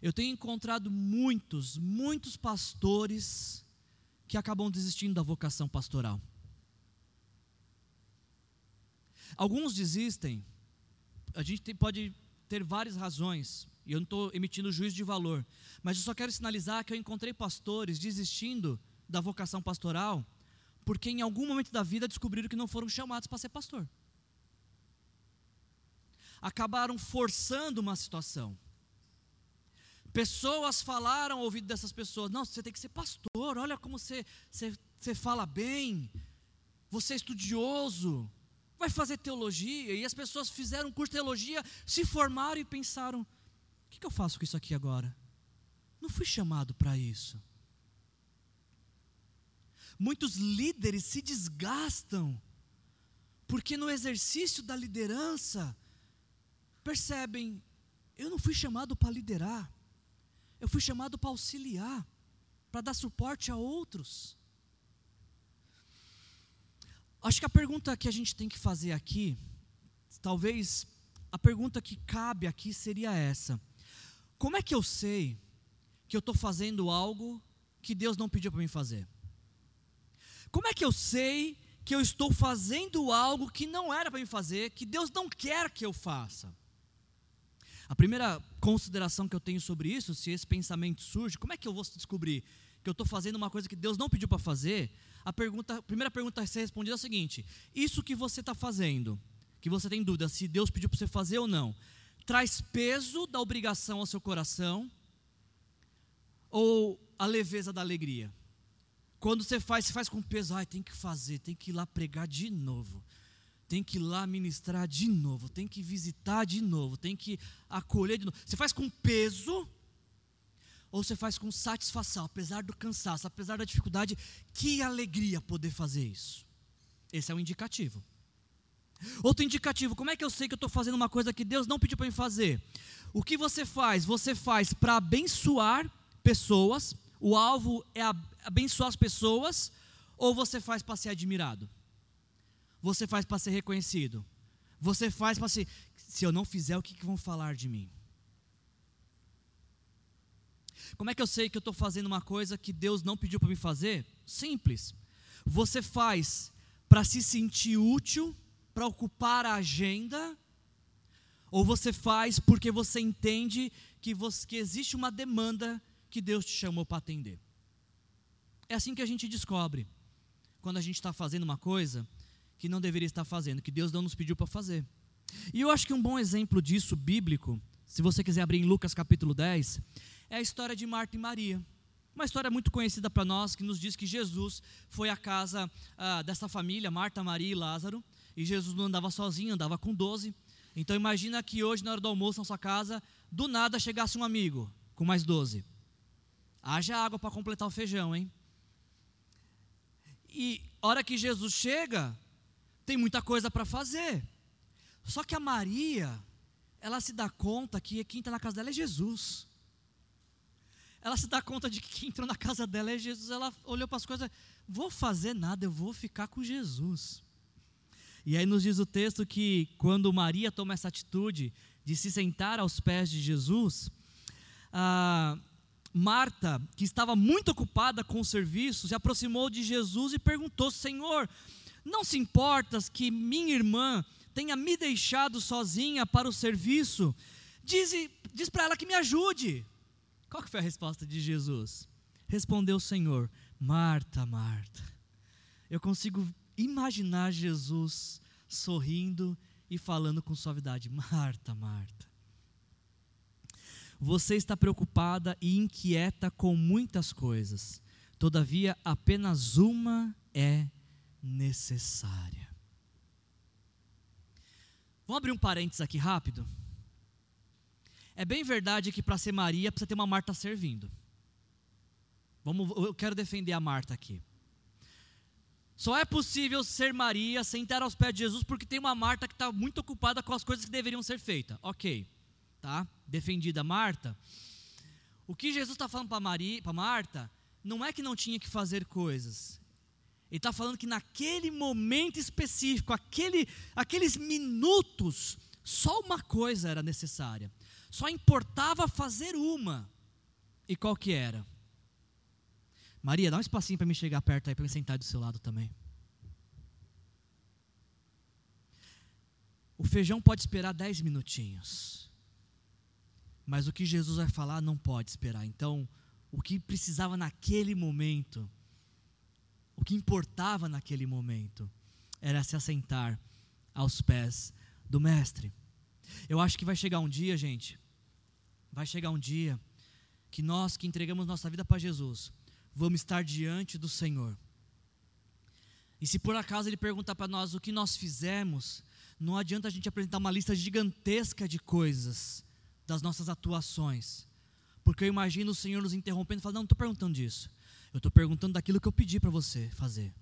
eu tenho encontrado muitos, muitos pastores que acabam desistindo da vocação pastoral. Alguns desistem, a gente pode ter várias razões, e eu não estou emitindo juízo de valor, mas eu só quero sinalizar que eu encontrei pastores desistindo da vocação pastoral, porque em algum momento da vida descobriram que não foram chamados para ser pastor. Acabaram forçando uma situação. Pessoas falaram ao ouvido dessas pessoas: Não, você tem que ser pastor, olha como você, você, você fala bem, você é estudioso, vai fazer teologia. E as pessoas fizeram um curso de teologia, se formaram e pensaram: O que, que eu faço com isso aqui agora? Não fui chamado para isso. Muitos líderes se desgastam, porque no exercício da liderança, percebem: eu não fui chamado para liderar, eu fui chamado para auxiliar, para dar suporte a outros. Acho que a pergunta que a gente tem que fazer aqui, talvez a pergunta que cabe aqui seria essa: como é que eu sei que eu estou fazendo algo que Deus não pediu para mim fazer? Como é que eu sei que eu estou fazendo algo que não era para mim fazer, que Deus não quer que eu faça? A primeira consideração que eu tenho sobre isso, se esse pensamento surge, como é que eu vou descobrir que eu estou fazendo uma coisa que Deus não pediu para fazer? A, pergunta, a primeira pergunta a ser respondida é a seguinte: isso que você está fazendo, que você tem dúvida se Deus pediu para você fazer ou não, traz peso da obrigação ao seu coração ou a leveza da alegria? Quando você faz, você faz com peso, ai, tem que fazer, tem que ir lá pregar de novo, tem que ir lá ministrar de novo, tem que visitar de novo, tem que acolher de novo. Você faz com peso ou você faz com satisfação, apesar do cansaço, apesar da dificuldade, que alegria poder fazer isso. Esse é um indicativo. Outro indicativo, como é que eu sei que eu estou fazendo uma coisa que Deus não pediu para mim fazer? O que você faz? Você faz para abençoar pessoas, o alvo é abençoar as pessoas, ou você faz para ser admirado? Você faz para ser reconhecido? Você faz para ser. Se eu não fizer, o que, que vão falar de mim? Como é que eu sei que eu estou fazendo uma coisa que Deus não pediu para me fazer? Simples. Você faz para se sentir útil, para ocupar a agenda, ou você faz porque você entende que, você, que existe uma demanda que Deus te chamou para atender. É assim que a gente descobre quando a gente está fazendo uma coisa que não deveria estar fazendo, que Deus não nos pediu para fazer. E eu acho que um bom exemplo disso, bíblico, se você quiser abrir em Lucas capítulo 10, é a história de Marta e Maria. Uma história muito conhecida para nós, que nos diz que Jesus foi à casa ah, dessa família, Marta, Maria e Lázaro, e Jesus não andava sozinho, andava com doze. Então imagina que hoje, na hora do almoço na sua casa, do nada chegasse um amigo com mais doze. Haja água para completar o feijão, hein? E hora que Jesus chega, tem muita coisa para fazer. Só que a Maria, ela se dá conta que quem está na casa dela é Jesus. Ela se dá conta de que quem entrou na casa dela é Jesus. Ela olhou para as coisas, vou fazer nada, eu vou ficar com Jesus. E aí nos diz o texto que quando Maria toma essa atitude de se sentar aos pés de Jesus, Marta, que estava muito ocupada com o serviço, se aproximou de Jesus e perguntou: Senhor, não se importas que minha irmã tenha me deixado sozinha para o serviço? Diz, diz para ela que me ajude. Qual que foi a resposta de Jesus? Respondeu o Senhor: Marta, Marta. Eu consigo imaginar Jesus sorrindo e falando com suavidade: Marta, Marta. Você está preocupada e inquieta com muitas coisas, todavia apenas uma é necessária. Vamos abrir um parênteses aqui rápido? É bem verdade que para ser Maria precisa ter uma Marta servindo. Vamos, eu quero defender a Marta aqui. Só é possível ser Maria, sentar aos pés de Jesus, porque tem uma Marta que está muito ocupada com as coisas que deveriam ser feitas. Ok tá? Defendida Marta. O que Jesus está falando para Maria, para Marta, não é que não tinha que fazer coisas. Ele está falando que naquele momento específico, aquele, aqueles minutos, só uma coisa era necessária. Só importava fazer uma. E qual que era? Maria, dá um espacinho para me chegar perto aí, para me sentar do seu lado também. O feijão pode esperar dez minutinhos. Mas o que Jesus vai falar não pode esperar. Então, o que precisava naquele momento, o que importava naquele momento, era se assentar aos pés do Mestre. Eu acho que vai chegar um dia, gente, vai chegar um dia que nós que entregamos nossa vida para Jesus, vamos estar diante do Senhor. E se por acaso Ele perguntar para nós o que nós fizemos, não adianta a gente apresentar uma lista gigantesca de coisas, das nossas atuações, porque eu imagino o Senhor nos interrompendo e falando: Não, não estou perguntando disso, eu estou perguntando daquilo que eu pedi para você fazer,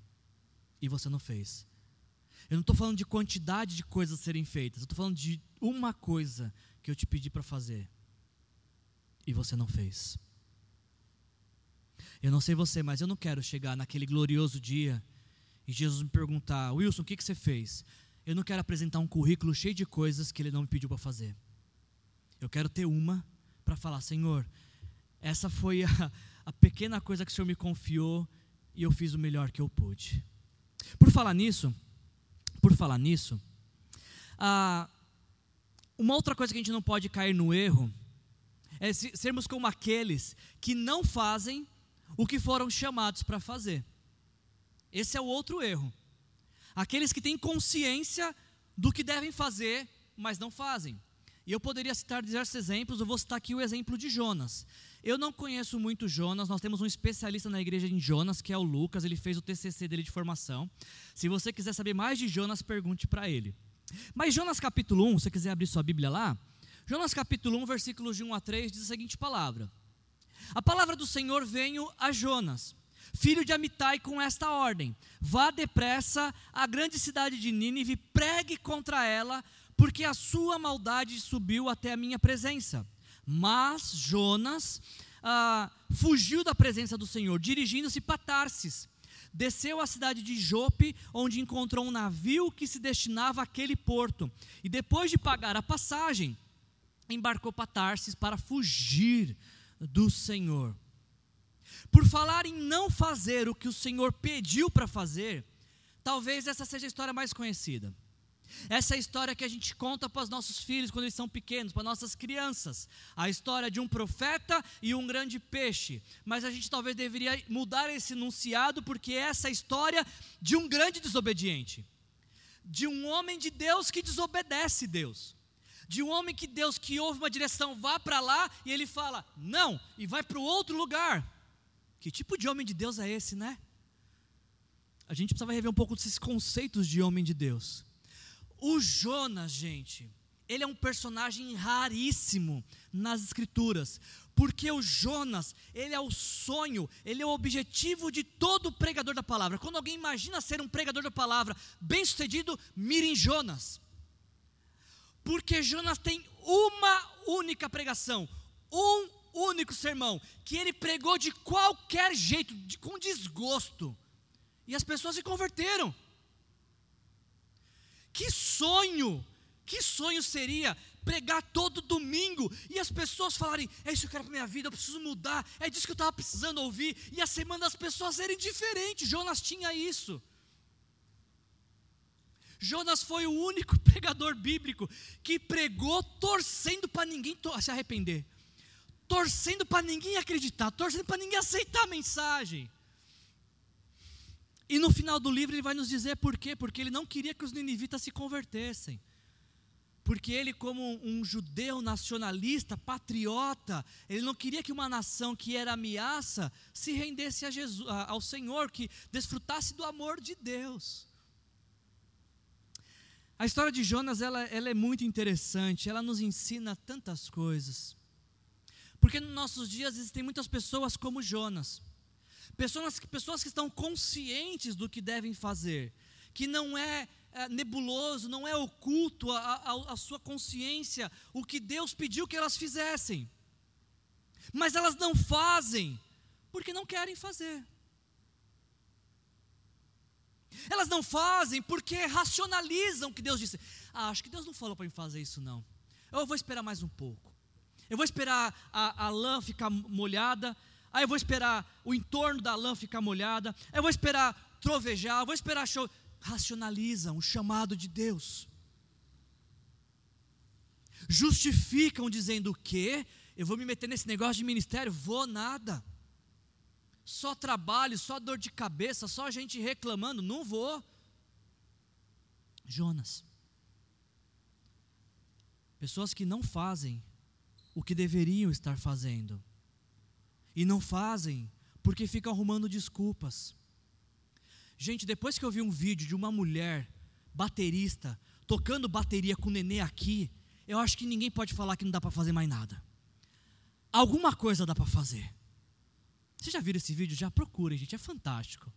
e você não fez. Eu não estou falando de quantidade de coisas serem feitas, eu estou falando de uma coisa que eu te pedi para fazer, e você não fez. Eu não sei você, mas eu não quero chegar naquele glorioso dia e Jesus me perguntar: Wilson, o que, que você fez? Eu não quero apresentar um currículo cheio de coisas que ele não me pediu para fazer. Eu quero ter uma para falar: Senhor, essa foi a, a pequena coisa que o Senhor me confiou e eu fiz o melhor que eu pude. Por falar nisso, por falar nisso, ah, uma outra coisa que a gente não pode cair no erro é sermos como aqueles que não fazem o que foram chamados para fazer. Esse é o outro erro. Aqueles que têm consciência do que devem fazer, mas não fazem. E eu poderia citar diversos exemplos, eu vou citar aqui o exemplo de Jonas. Eu não conheço muito Jonas, nós temos um especialista na igreja em Jonas, que é o Lucas, ele fez o TCC dele de formação. Se você quiser saber mais de Jonas, pergunte para ele. Mas Jonas capítulo 1, se você quiser abrir sua Bíblia lá, Jonas capítulo 1, versículos de 1 a 3, diz a seguinte palavra: a palavra do Senhor veio a Jonas, filho de Amitai, com esta ordem: Vá depressa à grande cidade de Nínive, pregue contra ela, porque a sua maldade subiu até a minha presença. Mas Jonas ah, fugiu da presença do Senhor, dirigindo-se para Tarsis. Desceu à cidade de Jope, onde encontrou um navio que se destinava àquele porto. E depois de pagar a passagem, embarcou para Tarsis para fugir do Senhor. Por falar em não fazer o que o Senhor pediu para fazer, talvez essa seja a história mais conhecida. Essa é a história que a gente conta para os nossos filhos quando eles são pequenos, para nossas crianças. A história de um profeta e um grande peixe. Mas a gente talvez deveria mudar esse enunciado, porque essa é a história de um grande desobediente. De um homem de Deus que desobedece Deus de um homem que Deus que ouve uma direção, vá para lá e ele fala, não, e vai para o outro lugar. Que tipo de homem de Deus é esse, né? A gente precisava rever um pouco desses conceitos de homem de Deus. O Jonas, gente, ele é um personagem raríssimo nas escrituras, porque o Jonas, ele é o sonho, ele é o objetivo de todo pregador da palavra. Quando alguém imagina ser um pregador da palavra bem-sucedido, mire em Jonas. Porque Jonas tem uma única pregação, um único sermão, que ele pregou de qualquer jeito, de, com desgosto, e as pessoas se converteram. Que sonho, que sonho seria pregar todo domingo e as pessoas falarem: é isso que eu quero para minha vida, eu preciso mudar, é disso que eu estava precisando ouvir, e a semana das pessoas serem diferentes. Jonas tinha isso. Jonas foi o único pregador bíblico que pregou torcendo para ninguém se arrepender, torcendo para ninguém acreditar, torcendo para ninguém aceitar a mensagem. E no final do livro ele vai nos dizer por quê? Porque ele não queria que os ninivitas se convertessem. Porque ele, como um judeu nacionalista, patriota, ele não queria que uma nação que era ameaça se rendesse a Jesus, ao Senhor, que desfrutasse do amor de Deus. A história de Jonas ela, ela é muito interessante, ela nos ensina tantas coisas. Porque nos nossos dias existem muitas pessoas como Jonas, pessoas, pessoas que estão conscientes do que devem fazer, que não é, é nebuloso, não é oculto a, a, a sua consciência o que Deus pediu que elas fizessem, mas elas não fazem porque não querem fazer. Elas não fazem porque racionalizam o que Deus disse. Ah, acho que Deus não falou para mim fazer isso, não. Eu vou esperar mais um pouco. Eu vou esperar a, a lã ficar molhada, aí eu vou esperar o entorno da lã ficar molhada, aí eu vou esperar trovejar, eu vou esperar show. Racionalizam o chamado de Deus. Justificam dizendo o quê? Eu vou me meter nesse negócio de ministério? Vou nada. Só trabalho, só dor de cabeça, só gente reclamando? Não vou. Jonas. Pessoas que não fazem o que deveriam estar fazendo. E não fazem porque ficam arrumando desculpas. Gente, depois que eu vi um vídeo de uma mulher baterista tocando bateria com o nenê aqui, eu acho que ninguém pode falar que não dá para fazer mais nada. Alguma coisa dá para fazer. Vocês já viram esse vídeo? Já procurem, gente, é fantástico.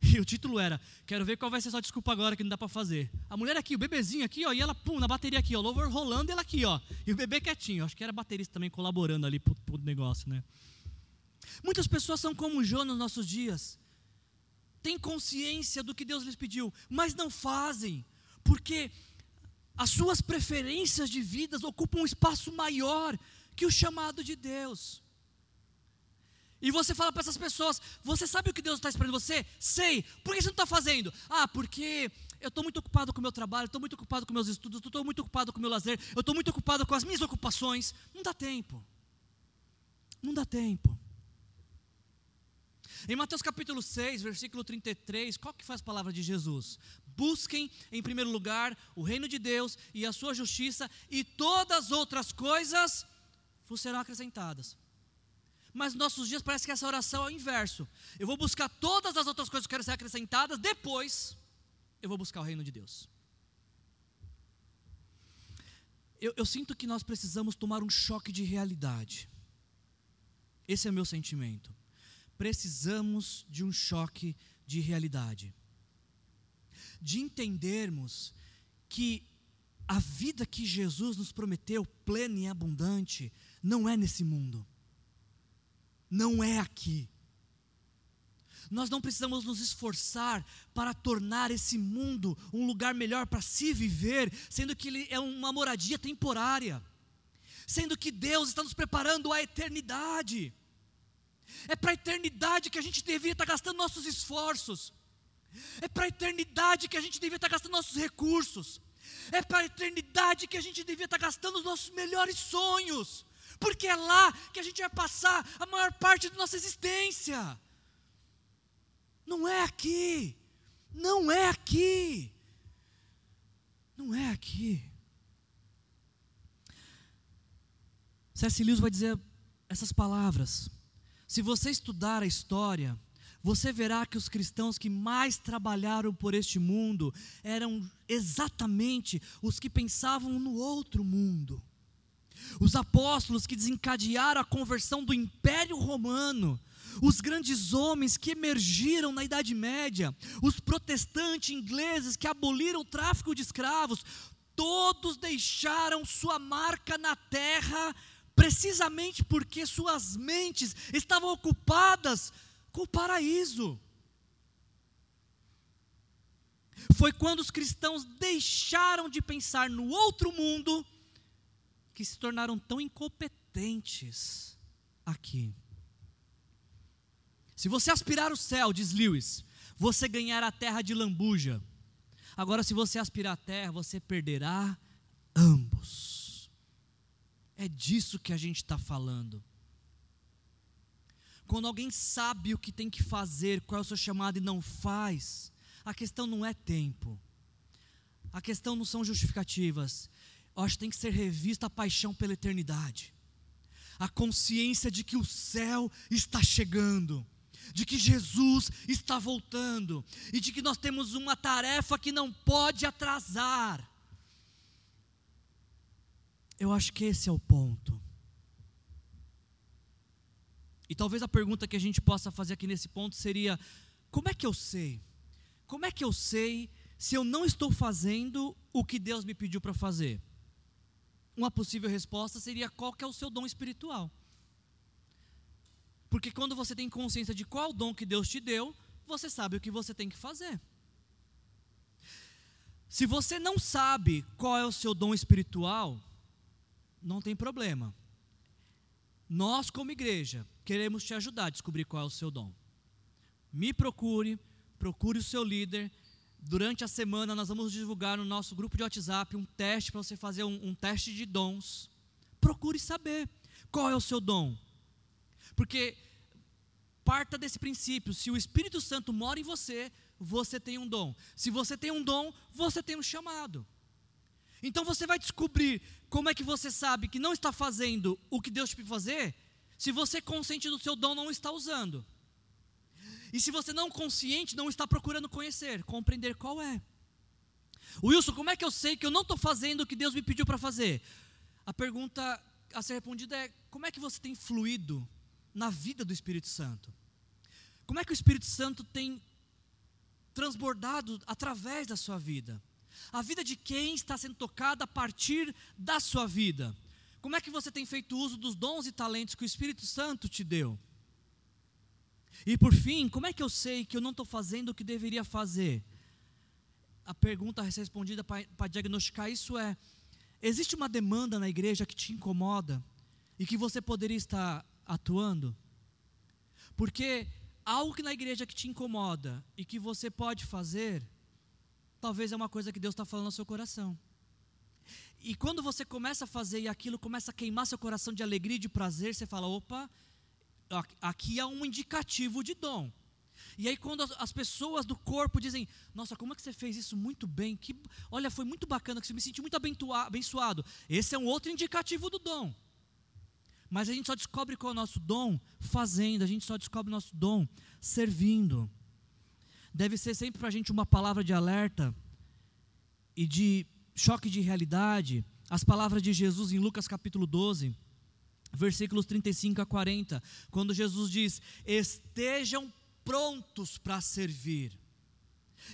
E o título era: Quero ver qual vai ser sua desculpa agora que não dá para fazer. A mulher aqui, o bebezinho aqui, ó, e ela, pum, na bateria aqui, ó, o louvor rolando e ela aqui, ó. E o bebê quietinho. Acho que era baterista também colaborando ali pro, pro negócio, né? Muitas pessoas são como João nos nossos dias. Têm consciência do que Deus lhes pediu, mas não fazem, porque as suas preferências de vidas ocupam um espaço maior que o chamado de Deus. E você fala para essas pessoas: Você sabe o que Deus está esperando você? Sei. Por que você não está fazendo? Ah, porque eu estou muito ocupado com o meu trabalho, estou muito ocupado com meus estudos, estou muito ocupado com o meu lazer, eu estou muito ocupado com as minhas ocupações. Não dá tempo. Não dá tempo. Em Mateus capítulo 6, versículo 33, qual que faz a palavra de Jesus? Busquem em primeiro lugar o reino de Deus e a sua justiça, e todas as outras coisas vos serão acrescentadas. Mas nos nossos dias parece que essa oração é o inverso. Eu vou buscar todas as outras coisas que querem ser acrescentadas, depois eu vou buscar o reino de Deus. Eu, eu sinto que nós precisamos tomar um choque de realidade. Esse é o meu sentimento. Precisamos de um choque de realidade. De entendermos que a vida que Jesus nos prometeu, plena e abundante, não é nesse mundo não é aqui. Nós não precisamos nos esforçar para tornar esse mundo um lugar melhor para se viver, sendo que ele é uma moradia temporária, sendo que Deus está nos preparando a eternidade. É para a eternidade que a gente deveria estar gastando nossos esforços, é para a eternidade que a gente deveria estar gastando nossos recursos, é para a eternidade que a gente deveria estar gastando os nossos melhores sonhos porque é lá que a gente vai passar a maior parte da nossa existência. Não é aqui, não é aqui, não é aqui. C.S. Lewis vai dizer essas palavras. Se você estudar a história, você verá que os cristãos que mais trabalharam por este mundo eram exatamente os que pensavam no outro mundo. Os apóstolos que desencadearam a conversão do Império Romano, os grandes homens que emergiram na Idade Média, os protestantes ingleses que aboliram o tráfico de escravos, todos deixaram sua marca na terra, precisamente porque suas mentes estavam ocupadas com o paraíso. Foi quando os cristãos deixaram de pensar no outro mundo que se tornaram tão incompetentes aqui. Se você aspirar o céu, diz Lewis, você ganhará a terra de lambuja. Agora, se você aspirar a terra, você perderá ambos. É disso que a gente está falando. Quando alguém sabe o que tem que fazer, qual é o seu chamado e não faz, a questão não é tempo, a questão não são justificativas, eu acho que tem que ser revista a paixão pela eternidade, a consciência de que o céu está chegando, de que Jesus está voltando e de que nós temos uma tarefa que não pode atrasar. Eu acho que esse é o ponto. E talvez a pergunta que a gente possa fazer aqui nesse ponto seria: como é que eu sei? Como é que eu sei se eu não estou fazendo o que Deus me pediu para fazer? Uma possível resposta seria qual que é o seu dom espiritual. Porque quando você tem consciência de qual dom que Deus te deu, você sabe o que você tem que fazer. Se você não sabe qual é o seu dom espiritual, não tem problema. Nós, como igreja, queremos te ajudar a descobrir qual é o seu dom. Me procure, procure o seu líder. Durante a semana, nós vamos divulgar no nosso grupo de WhatsApp um teste para você fazer um, um teste de dons. Procure saber qual é o seu dom. Porque parta desse princípio: se o Espírito Santo mora em você, você tem um dom. Se você tem um dom, você tem um chamado. Então você vai descobrir como é que você sabe que não está fazendo o que Deus te pediu fazer, se você consciente do seu dom não está usando. E se você não consciente não está procurando conhecer, compreender qual é. Wilson, como é que eu sei que eu não estou fazendo o que Deus me pediu para fazer? A pergunta a ser respondida é: como é que você tem fluído na vida do Espírito Santo? Como é que o Espírito Santo tem transbordado através da sua vida? A vida de quem está sendo tocada a partir da sua vida? Como é que você tem feito uso dos dons e talentos que o Espírito Santo te deu? E por fim, como é que eu sei que eu não estou fazendo o que deveria fazer? A pergunta a ser respondida para diagnosticar isso é: existe uma demanda na igreja que te incomoda e que você poderia estar atuando? Porque algo que na igreja que te incomoda e que você pode fazer, talvez é uma coisa que Deus está falando no seu coração. E quando você começa a fazer e aquilo começa a queimar seu coração de alegria e de prazer, você fala: opa, aqui há um indicativo de dom. E aí quando as pessoas do corpo dizem, nossa, como é que você fez isso muito bem? Que, olha, foi muito bacana, que você me sentiu muito abençoado. Esse é um outro indicativo do dom. Mas a gente só descobre qual é o nosso dom fazendo, a gente só descobre o nosso dom servindo. Deve ser sempre para a gente uma palavra de alerta e de choque de realidade. As palavras de Jesus em Lucas capítulo 12, versículos 35 a 40, quando Jesus diz: Estejam prontos para servir,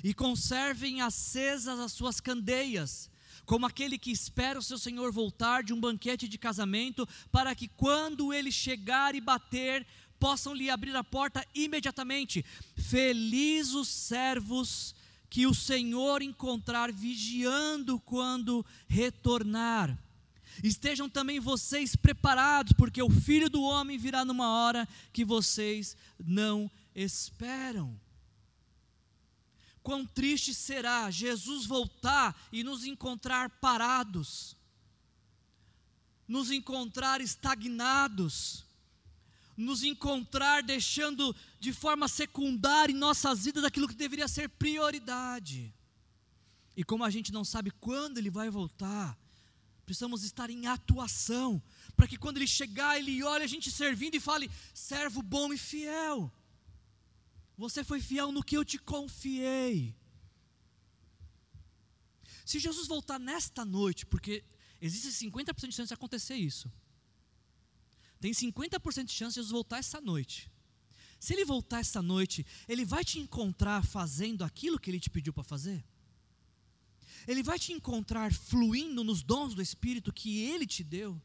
e conservem acesas as suas candeias, como aquele que espera o seu Senhor voltar de um banquete de casamento, para que quando ele chegar e bater, possam lhe abrir a porta imediatamente. Felizes os servos que o Senhor encontrar vigiando quando retornar. Estejam também vocês preparados, porque o filho do homem virá numa hora que vocês não esperam. Quão triste será Jesus voltar e nos encontrar parados, nos encontrar estagnados, nos encontrar deixando de forma secundária em nossas vidas aquilo que deveria ser prioridade. E como a gente não sabe quando ele vai voltar, precisamos estar em atuação, para que quando ele chegar, ele olhe a gente servindo e fale: servo bom e fiel. Você foi fiel no que eu te confiei. Se Jesus voltar nesta noite, porque existe 50% de chance de acontecer isso. Tem 50% de chance de Jesus voltar essa noite. Se ele voltar essa noite, ele vai te encontrar fazendo aquilo que ele te pediu para fazer? Ele vai te encontrar fluindo nos dons do Espírito que ele te deu?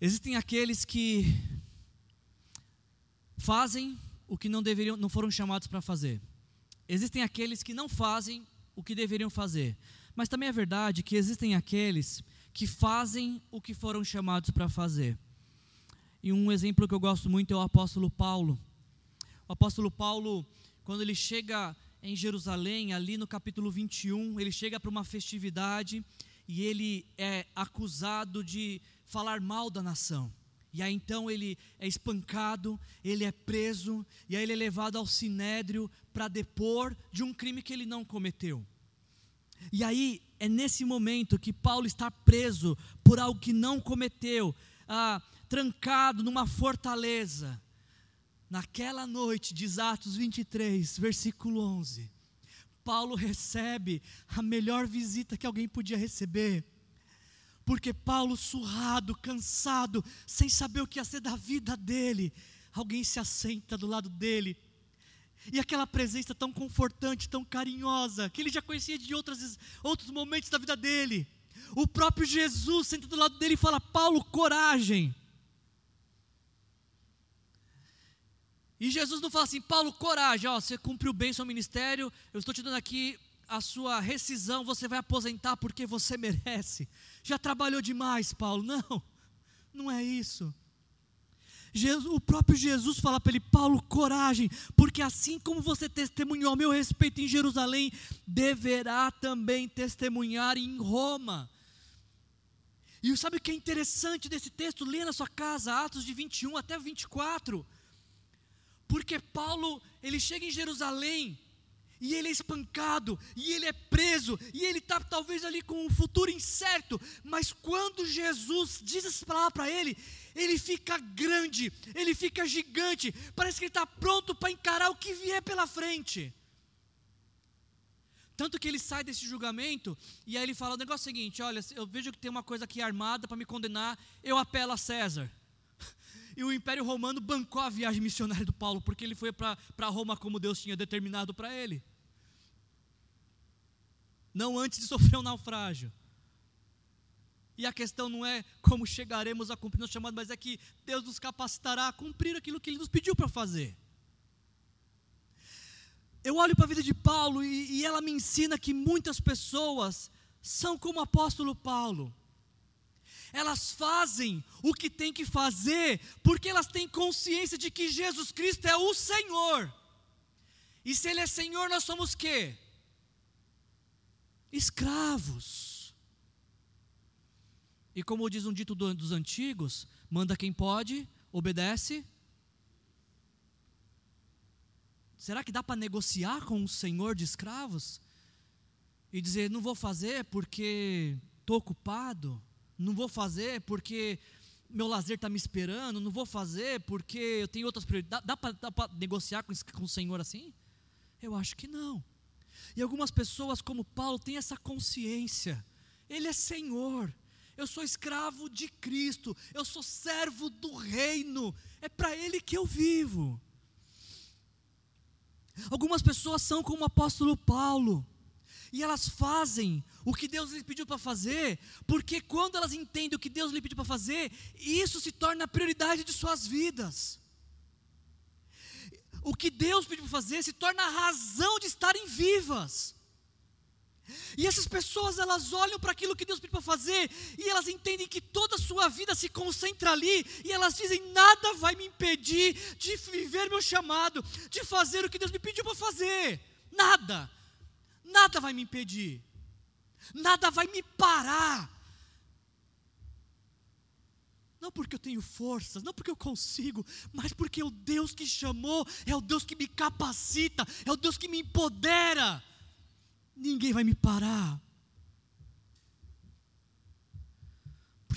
Existem aqueles que fazem o que não deveriam, não foram chamados para fazer. Existem aqueles que não fazem o que deveriam fazer. Mas também é verdade que existem aqueles que fazem o que foram chamados para fazer. E um exemplo que eu gosto muito é o apóstolo Paulo. O apóstolo Paulo, quando ele chega em Jerusalém, ali no capítulo 21, ele chega para uma festividade e ele é acusado de falar mal da nação. E aí então ele é espancado, ele é preso, e aí ele é levado ao sinédrio para depor de um crime que ele não cometeu. E aí é nesse momento que Paulo está preso por algo que não cometeu, ah, trancado numa fortaleza. Naquela noite, diz Atos 23, versículo 11, Paulo recebe a melhor visita que alguém podia receber porque Paulo, surrado, cansado, sem saber o que ia ser da vida dele, alguém se assenta do lado dele. E aquela presença tão confortante, tão carinhosa, que ele já conhecia de outros, outros momentos da vida dele. O próprio Jesus senta do lado dele e fala: Paulo, coragem. E Jesus não fala assim, Paulo, coragem, ó, você cumpriu bem seu ministério, eu estou te dando aqui a sua rescisão, você vai aposentar porque você merece. Já trabalhou demais, Paulo. Não, não é isso. Jesus, o próprio Jesus fala para ele, Paulo, coragem, porque assim como você testemunhou ao meu respeito em Jerusalém, deverá também testemunhar em Roma. E sabe o que é interessante desse texto? Lê na sua casa, Atos de 21 até 24. Porque Paulo, ele chega em Jerusalém, e ele é espancado, e ele é preso, e ele está talvez ali com um futuro incerto, mas quando Jesus diz essa palavra para ele, ele fica grande, ele fica gigante, parece que ele está pronto para encarar o que vier pela frente. Tanto que ele sai desse julgamento e aí ele fala: o negócio seguinte: olha, eu vejo que tem uma coisa aqui armada para me condenar, eu apelo a César. E o Império Romano bancou a viagem missionária do Paulo, porque ele foi para Roma como Deus tinha determinado para ele. Não antes de sofrer um naufrágio. E a questão não é como chegaremos a cumprir nosso chamado, mas é que Deus nos capacitará a cumprir aquilo que Ele nos pediu para fazer. Eu olho para a vida de Paulo e, e ela me ensina que muitas pessoas são como o apóstolo Paulo. Elas fazem o que tem que fazer porque elas têm consciência de que Jesus Cristo é o Senhor. E se Ele é Senhor, nós somos quê? Escravos. E como diz um dito dos antigos, manda quem pode, obedece Será que dá para negociar com o senhor de escravos? E dizer, não vou fazer porque estou ocupado, não vou fazer porque meu lazer está me esperando, não vou fazer porque eu tenho outras prioridades. Dá, dá para negociar com, com o Senhor assim? Eu acho que não. E algumas pessoas, como Paulo, têm essa consciência. Ele é Senhor. Eu sou escravo de Cristo. Eu sou servo do reino. É para Ele que eu vivo. Algumas pessoas são como o apóstolo Paulo, e elas fazem o que Deus lhes pediu para fazer, porque quando elas entendem o que Deus lhe pediu para fazer, isso se torna a prioridade de suas vidas. O que Deus pediu para fazer se torna a razão de estarem vivas. E essas pessoas, elas olham para aquilo que Deus pediu para fazer, e elas entendem que toda a sua vida se concentra ali, e elas dizem: nada vai me impedir de viver meu chamado, de fazer o que Deus me pediu para fazer. Nada, nada vai me impedir, nada vai me parar. Não porque eu tenho forças, não porque eu consigo, mas porque o Deus que chamou é o Deus que me capacita, é o Deus que me empodera ninguém vai me parar.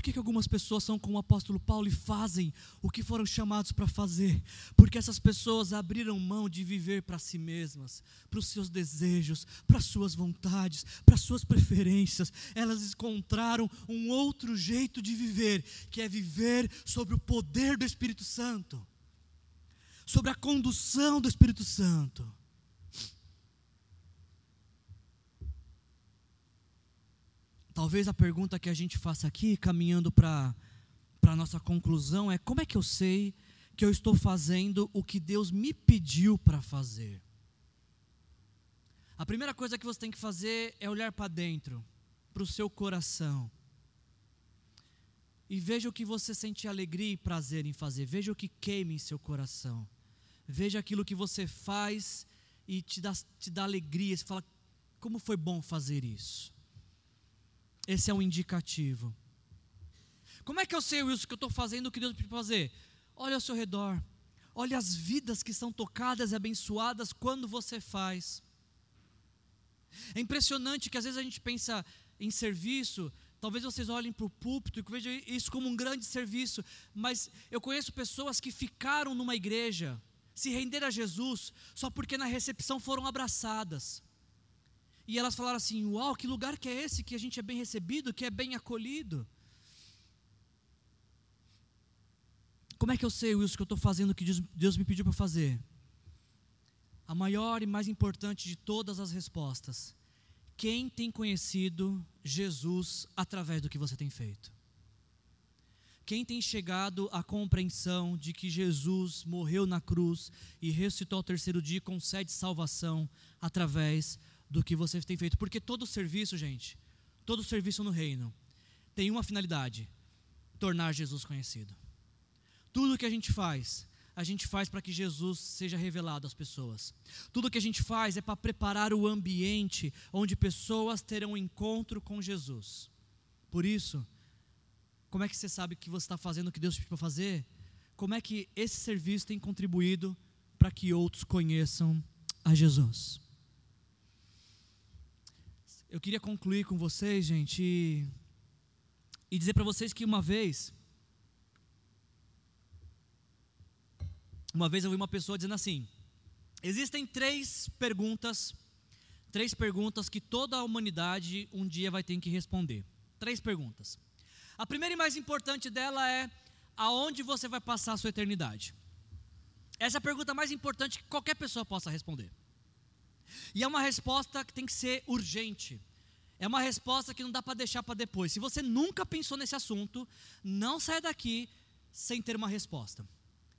Que, que algumas pessoas são como o apóstolo Paulo e fazem o que foram chamados para fazer? Porque essas pessoas abriram mão de viver para si mesmas, para os seus desejos, para as suas vontades, para as suas preferências. Elas encontraram um outro jeito de viver, que é viver sobre o poder do Espírito Santo, sobre a condução do Espírito Santo. Talvez a pergunta que a gente faça aqui, caminhando para a nossa conclusão, é: como é que eu sei que eu estou fazendo o que Deus me pediu para fazer? A primeira coisa que você tem que fazer é olhar para dentro, para o seu coração. E veja o que você sente alegria e prazer em fazer. Veja o que queima em seu coração. Veja aquilo que você faz e te dá, te dá alegria. Você fala, como foi bom fazer isso. Esse é um indicativo. Como é que eu sei, Wilson, que eu estou fazendo o que Deus pediu fazer? Olha ao seu redor. Olha as vidas que são tocadas e abençoadas quando você faz. É impressionante que às vezes a gente pensa em serviço, talvez vocês olhem para o púlpito e vejam isso como um grande serviço, mas eu conheço pessoas que ficaram numa igreja, se renderam a Jesus, só porque na recepção foram abraçadas. E elas falaram assim: Uau, que lugar que é esse que a gente é bem recebido, que é bem acolhido? Como é que eu sei, Wilson, que eu estou fazendo o que Deus me pediu para fazer? A maior e mais importante de todas as respostas: quem tem conhecido Jesus através do que você tem feito? Quem tem chegado à compreensão de que Jesus morreu na cruz e ressuscitou ao terceiro dia concede salvação através do que você tem feito, porque todo serviço, gente, todo serviço no reino tem uma finalidade: tornar Jesus conhecido. Tudo que a gente faz, a gente faz para que Jesus seja revelado às pessoas. Tudo que a gente faz é para preparar o ambiente onde pessoas terão um encontro com Jesus. Por isso, como é que você sabe que você está fazendo o que Deus te pediu para fazer? Como é que esse serviço tem contribuído para que outros conheçam a Jesus? Eu queria concluir com vocês, gente, e, e dizer para vocês que uma vez, uma vez eu vi uma pessoa dizendo assim: existem três perguntas, três perguntas que toda a humanidade um dia vai ter que responder. Três perguntas. A primeira e mais importante dela é: aonde você vai passar a sua eternidade? Essa é a pergunta mais importante que qualquer pessoa possa responder. E é uma resposta que tem que ser urgente. É uma resposta que não dá para deixar para depois. Se você nunca pensou nesse assunto, não saia daqui sem ter uma resposta.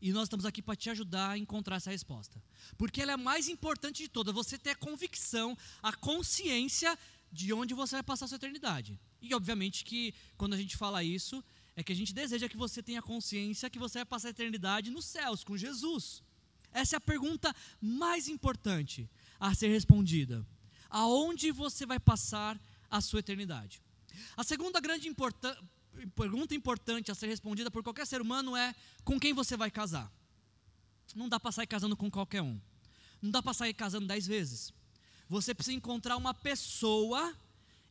E nós estamos aqui para te ajudar a encontrar essa resposta. Porque ela é a mais importante de todas. Você ter a convicção, a consciência de onde você vai passar a sua eternidade. E obviamente que quando a gente fala isso, é que a gente deseja que você tenha consciência que você vai passar a eternidade nos céus com Jesus. Essa é a pergunta mais importante a ser respondida. Aonde você vai passar a sua eternidade? A segunda grande pergunta importante a ser respondida por qualquer ser humano é: com quem você vai casar? Não dá para sair casando com qualquer um. Não dá para sair casando dez vezes. Você precisa encontrar uma pessoa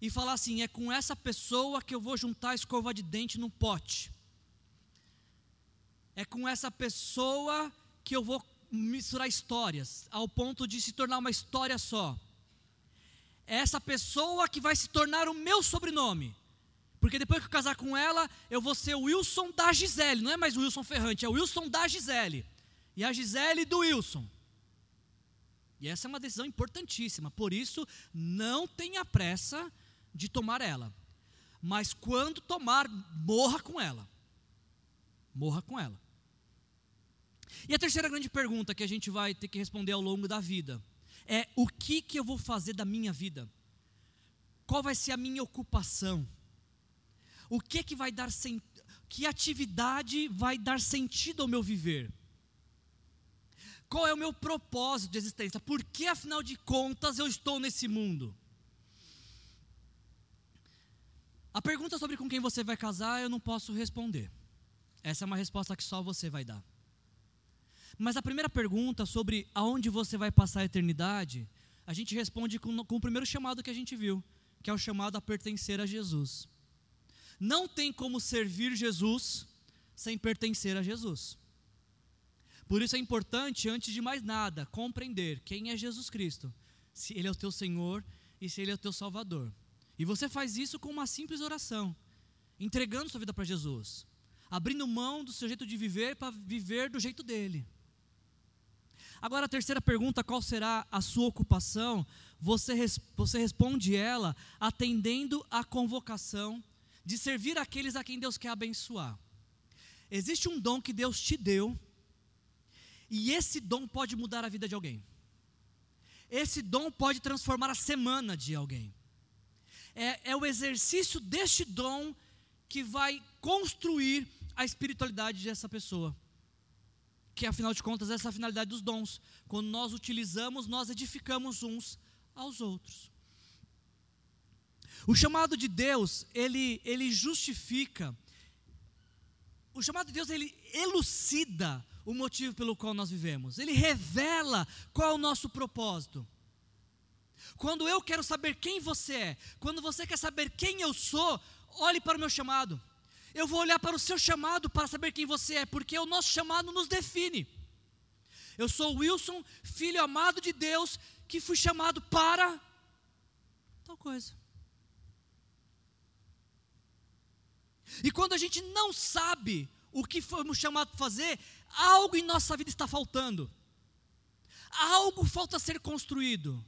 e falar assim: é com essa pessoa que eu vou juntar a escova de dente no pote. É com essa pessoa que eu vou misturar histórias, ao ponto de se tornar uma história só. É essa pessoa que vai se tornar o meu sobrenome. Porque depois que eu casar com ela, eu vou ser Wilson da Gisele. Não é mais Wilson Ferrante, é Wilson da Gisele. E a Gisele do Wilson. E essa é uma decisão importantíssima. Por isso, não tenha pressa de tomar ela. Mas quando tomar, morra com ela. Morra com ela. E a terceira grande pergunta que a gente vai ter que responder ao longo da vida é: o que, que eu vou fazer da minha vida? Qual vai ser a minha ocupação? O que que vai dar que atividade vai dar sentido ao meu viver? Qual é o meu propósito de existência? Por que afinal de contas eu estou nesse mundo? A pergunta sobre com quem você vai casar eu não posso responder. Essa é uma resposta que só você vai dar. Mas a primeira pergunta sobre aonde você vai passar a eternidade, a gente responde com, com o primeiro chamado que a gente viu, que é o chamado a pertencer a Jesus. Não tem como servir Jesus sem pertencer a Jesus. Por isso é importante, antes de mais nada, compreender quem é Jesus Cristo, se Ele é o teu Senhor e se Ele é o teu Salvador. E você faz isso com uma simples oração, entregando sua vida para Jesus, abrindo mão do seu jeito de viver para viver do jeito dele. Agora, a terceira pergunta: qual será a sua ocupação? Você, você responde ela atendendo à convocação de servir aqueles a quem Deus quer abençoar. Existe um dom que Deus te deu, e esse dom pode mudar a vida de alguém. Esse dom pode transformar a semana de alguém é, é o exercício deste dom que vai construir a espiritualidade dessa pessoa. Que afinal de contas, essa é a finalidade dos dons. Quando nós utilizamos, nós edificamos uns aos outros. O chamado de Deus, ele, ele justifica, o chamado de Deus, ele elucida o motivo pelo qual nós vivemos, ele revela qual é o nosso propósito. Quando eu quero saber quem você é, quando você quer saber quem eu sou, olhe para o meu chamado. Eu vou olhar para o seu chamado para saber quem você é, porque o nosso chamado nos define. Eu sou Wilson, filho amado de Deus, que fui chamado para tal coisa. E quando a gente não sabe o que fomos chamados para fazer, algo em nossa vida está faltando. Algo falta ser construído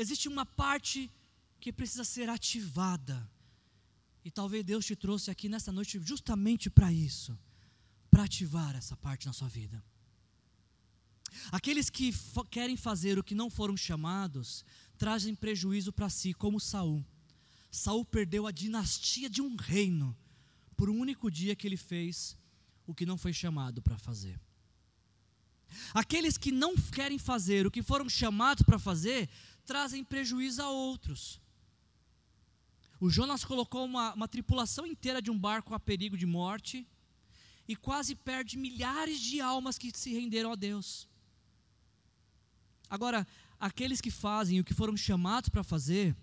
existe uma parte que precisa ser ativada. E talvez Deus te trouxe aqui nessa noite justamente para isso para ativar essa parte na sua vida. Aqueles que querem fazer o que não foram chamados, trazem prejuízo para si, como Saul. Saul perdeu a dinastia de um reino por um único dia que ele fez o que não foi chamado para fazer. Aqueles que não querem fazer o que foram chamados para fazer, trazem prejuízo a outros. O Jonas colocou uma, uma tripulação inteira de um barco a perigo de morte e quase perde milhares de almas que se renderam a Deus. Agora, aqueles que fazem o que foram chamados para fazer,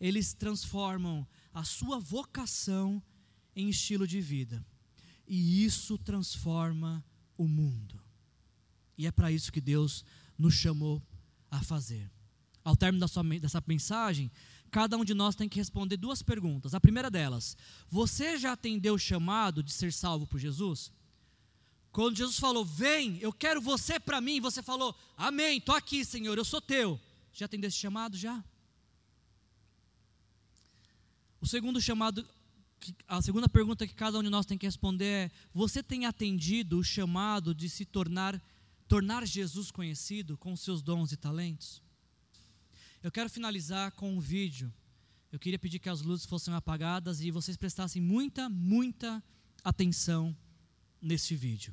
eles transformam a sua vocação em estilo de vida. E isso transforma o mundo. E é para isso que Deus nos chamou a fazer. Ao término da sua, dessa mensagem, cada um de nós tem que responder duas perguntas. A primeira delas: Você já atendeu o chamado de ser salvo por Jesus? Quando Jesus falou, Vem, eu quero você para mim, você falou, Amém, estou aqui, Senhor, eu sou teu. Já atendeu esse chamado? Já? O segundo chamado, a segunda pergunta que cada um de nós tem que responder é: Você tem atendido o chamado de se tornar tornar Jesus conhecido com seus dons e talentos? Eu quero finalizar com um vídeo. Eu queria pedir que as luzes fossem apagadas e vocês prestassem muita, muita atenção nesse vídeo.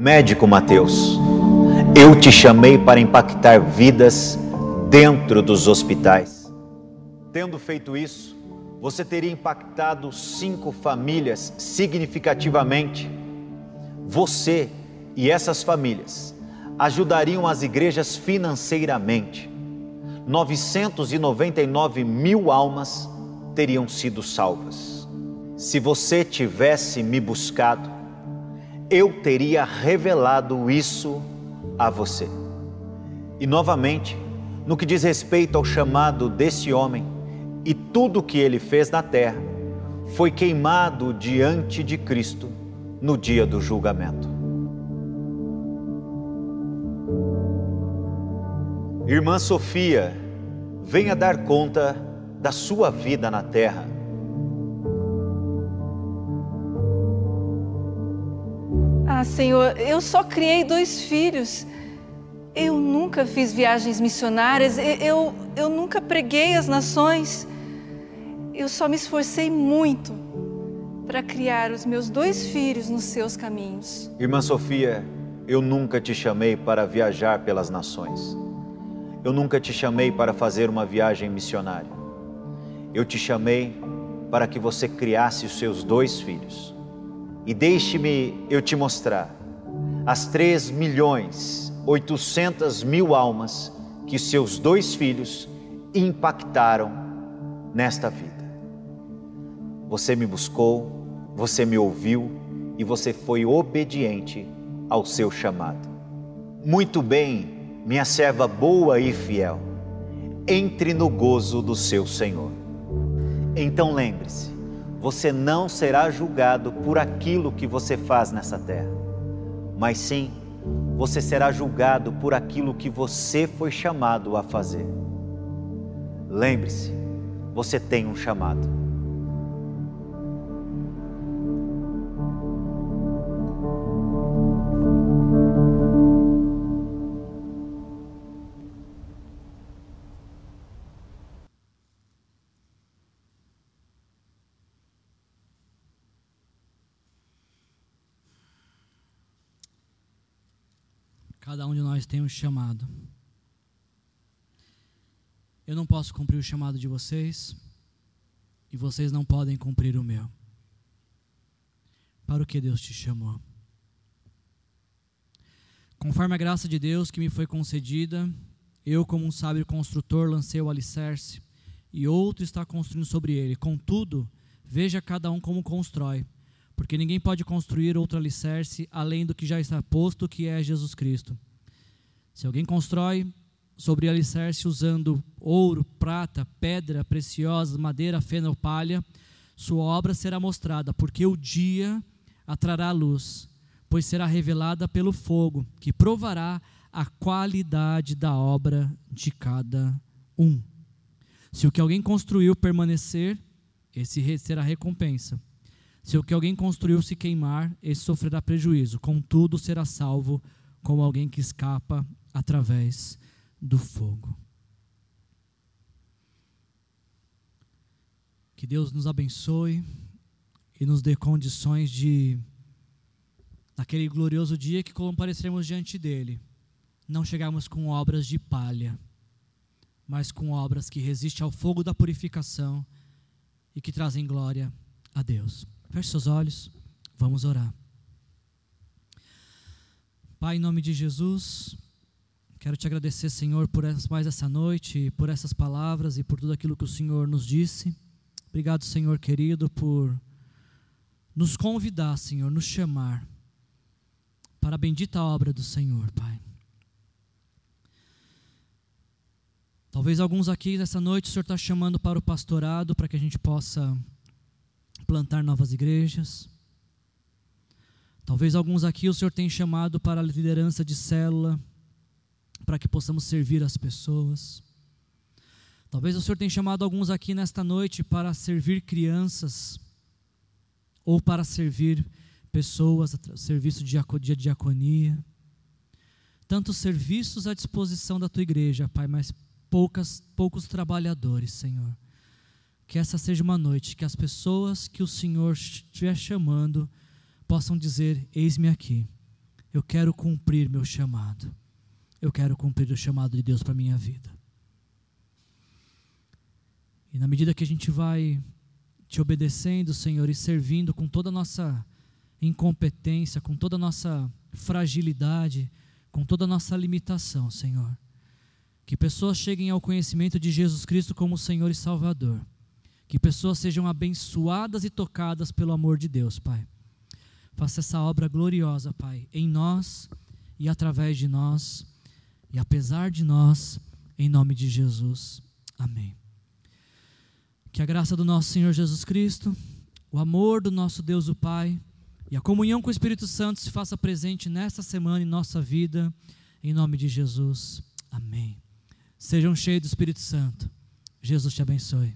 Médico Mateus, eu te chamei para impactar vidas dentro dos hospitais. Tendo feito isso, você teria impactado cinco famílias significativamente. Você e essas famílias ajudariam as igrejas financeiramente. 999 mil almas teriam sido salvas. Se você tivesse me buscado, eu teria revelado isso a você. E novamente, no que diz respeito ao chamado desse homem e tudo o que ele fez na terra, foi queimado diante de Cristo no dia do julgamento. Irmã Sofia, venha dar conta da sua vida na terra. Ah, Senhor, eu só criei dois filhos. Eu nunca fiz viagens missionárias, eu, eu nunca preguei as nações. Eu só me esforcei muito para criar os meus dois filhos nos seus caminhos. Irmã Sofia, eu nunca te chamei para viajar pelas nações. Eu nunca te chamei para fazer uma viagem missionária. Eu te chamei para que você criasse os seus dois filhos. E deixe-me eu te mostrar as 3 milhões 800 mil almas que seus dois filhos impactaram nesta vida. Você me buscou, você me ouviu e você foi obediente ao seu chamado. Muito bem, minha serva boa e fiel, entre no gozo do seu Senhor. Então lembre-se, você não será julgado por aquilo que você faz nessa terra, mas sim, você será julgado por aquilo que você foi chamado a fazer. Lembre-se, você tem um chamado. Cada um de nós tem um chamado. Eu não posso cumprir o chamado de vocês e vocês não podem cumprir o meu. Para o que Deus te chamou? Conforme a graça de Deus que me foi concedida, eu, como um sábio construtor, lancei o alicerce e outro está construindo sobre ele. Contudo, veja cada um como constrói porque ninguém pode construir outro alicerce além do que já está posto, que é Jesus Cristo. Se alguém constrói sobre alicerce usando ouro, prata, pedra preciosa, madeira, feno ou palha, sua obra será mostrada, porque o dia atrará luz, pois será revelada pelo fogo, que provará a qualidade da obra de cada um. Se o que alguém construiu permanecer, esse será recompensa. Se o que alguém construiu se queimar, esse sofrerá prejuízo, contudo será salvo como alguém que escapa através do fogo. Que Deus nos abençoe e nos dê condições de, naquele glorioso dia que compareceremos diante dele, não chegarmos com obras de palha, mas com obras que resistem ao fogo da purificação e que trazem glória a Deus. Feche seus olhos, vamos orar. Pai, em nome de Jesus, quero te agradecer, Senhor, por mais essa noite, por essas palavras e por tudo aquilo que o Senhor nos disse. Obrigado, Senhor querido, por nos convidar, Senhor, nos chamar para a bendita obra do Senhor, Pai. Talvez alguns aqui nessa noite o Senhor está chamando para o pastorado, para que a gente possa plantar novas igrejas. Talvez alguns aqui o Senhor tenha chamado para a liderança de célula, para que possamos servir as pessoas. Talvez o Senhor tenha chamado alguns aqui nesta noite para servir crianças, ou para servir pessoas, serviço de diaconia. Tantos serviços à disposição da tua igreja, Pai, mas poucas, poucos trabalhadores, Senhor. Que essa seja uma noite que as pessoas que o Senhor estiver chamando possam dizer: Eis-me aqui, eu quero cumprir meu chamado. Eu quero cumprir o chamado de Deus para minha vida. E na medida que a gente vai te obedecendo, Senhor, e servindo com toda a nossa incompetência, com toda a nossa fragilidade, com toda a nossa limitação, Senhor. Que pessoas cheguem ao conhecimento de Jesus Cristo como Senhor e Salvador. Que pessoas sejam abençoadas e tocadas pelo amor de Deus, Pai. Faça essa obra gloriosa, Pai, em nós e através de nós, e apesar de nós, em nome de Jesus. Amém. Que a graça do nosso Senhor Jesus Cristo, o amor do nosso Deus o Pai e a comunhão com o Espírito Santo se faça presente nesta semana em nossa vida, em nome de Jesus. Amém. Sejam cheios do Espírito Santo. Jesus te abençoe.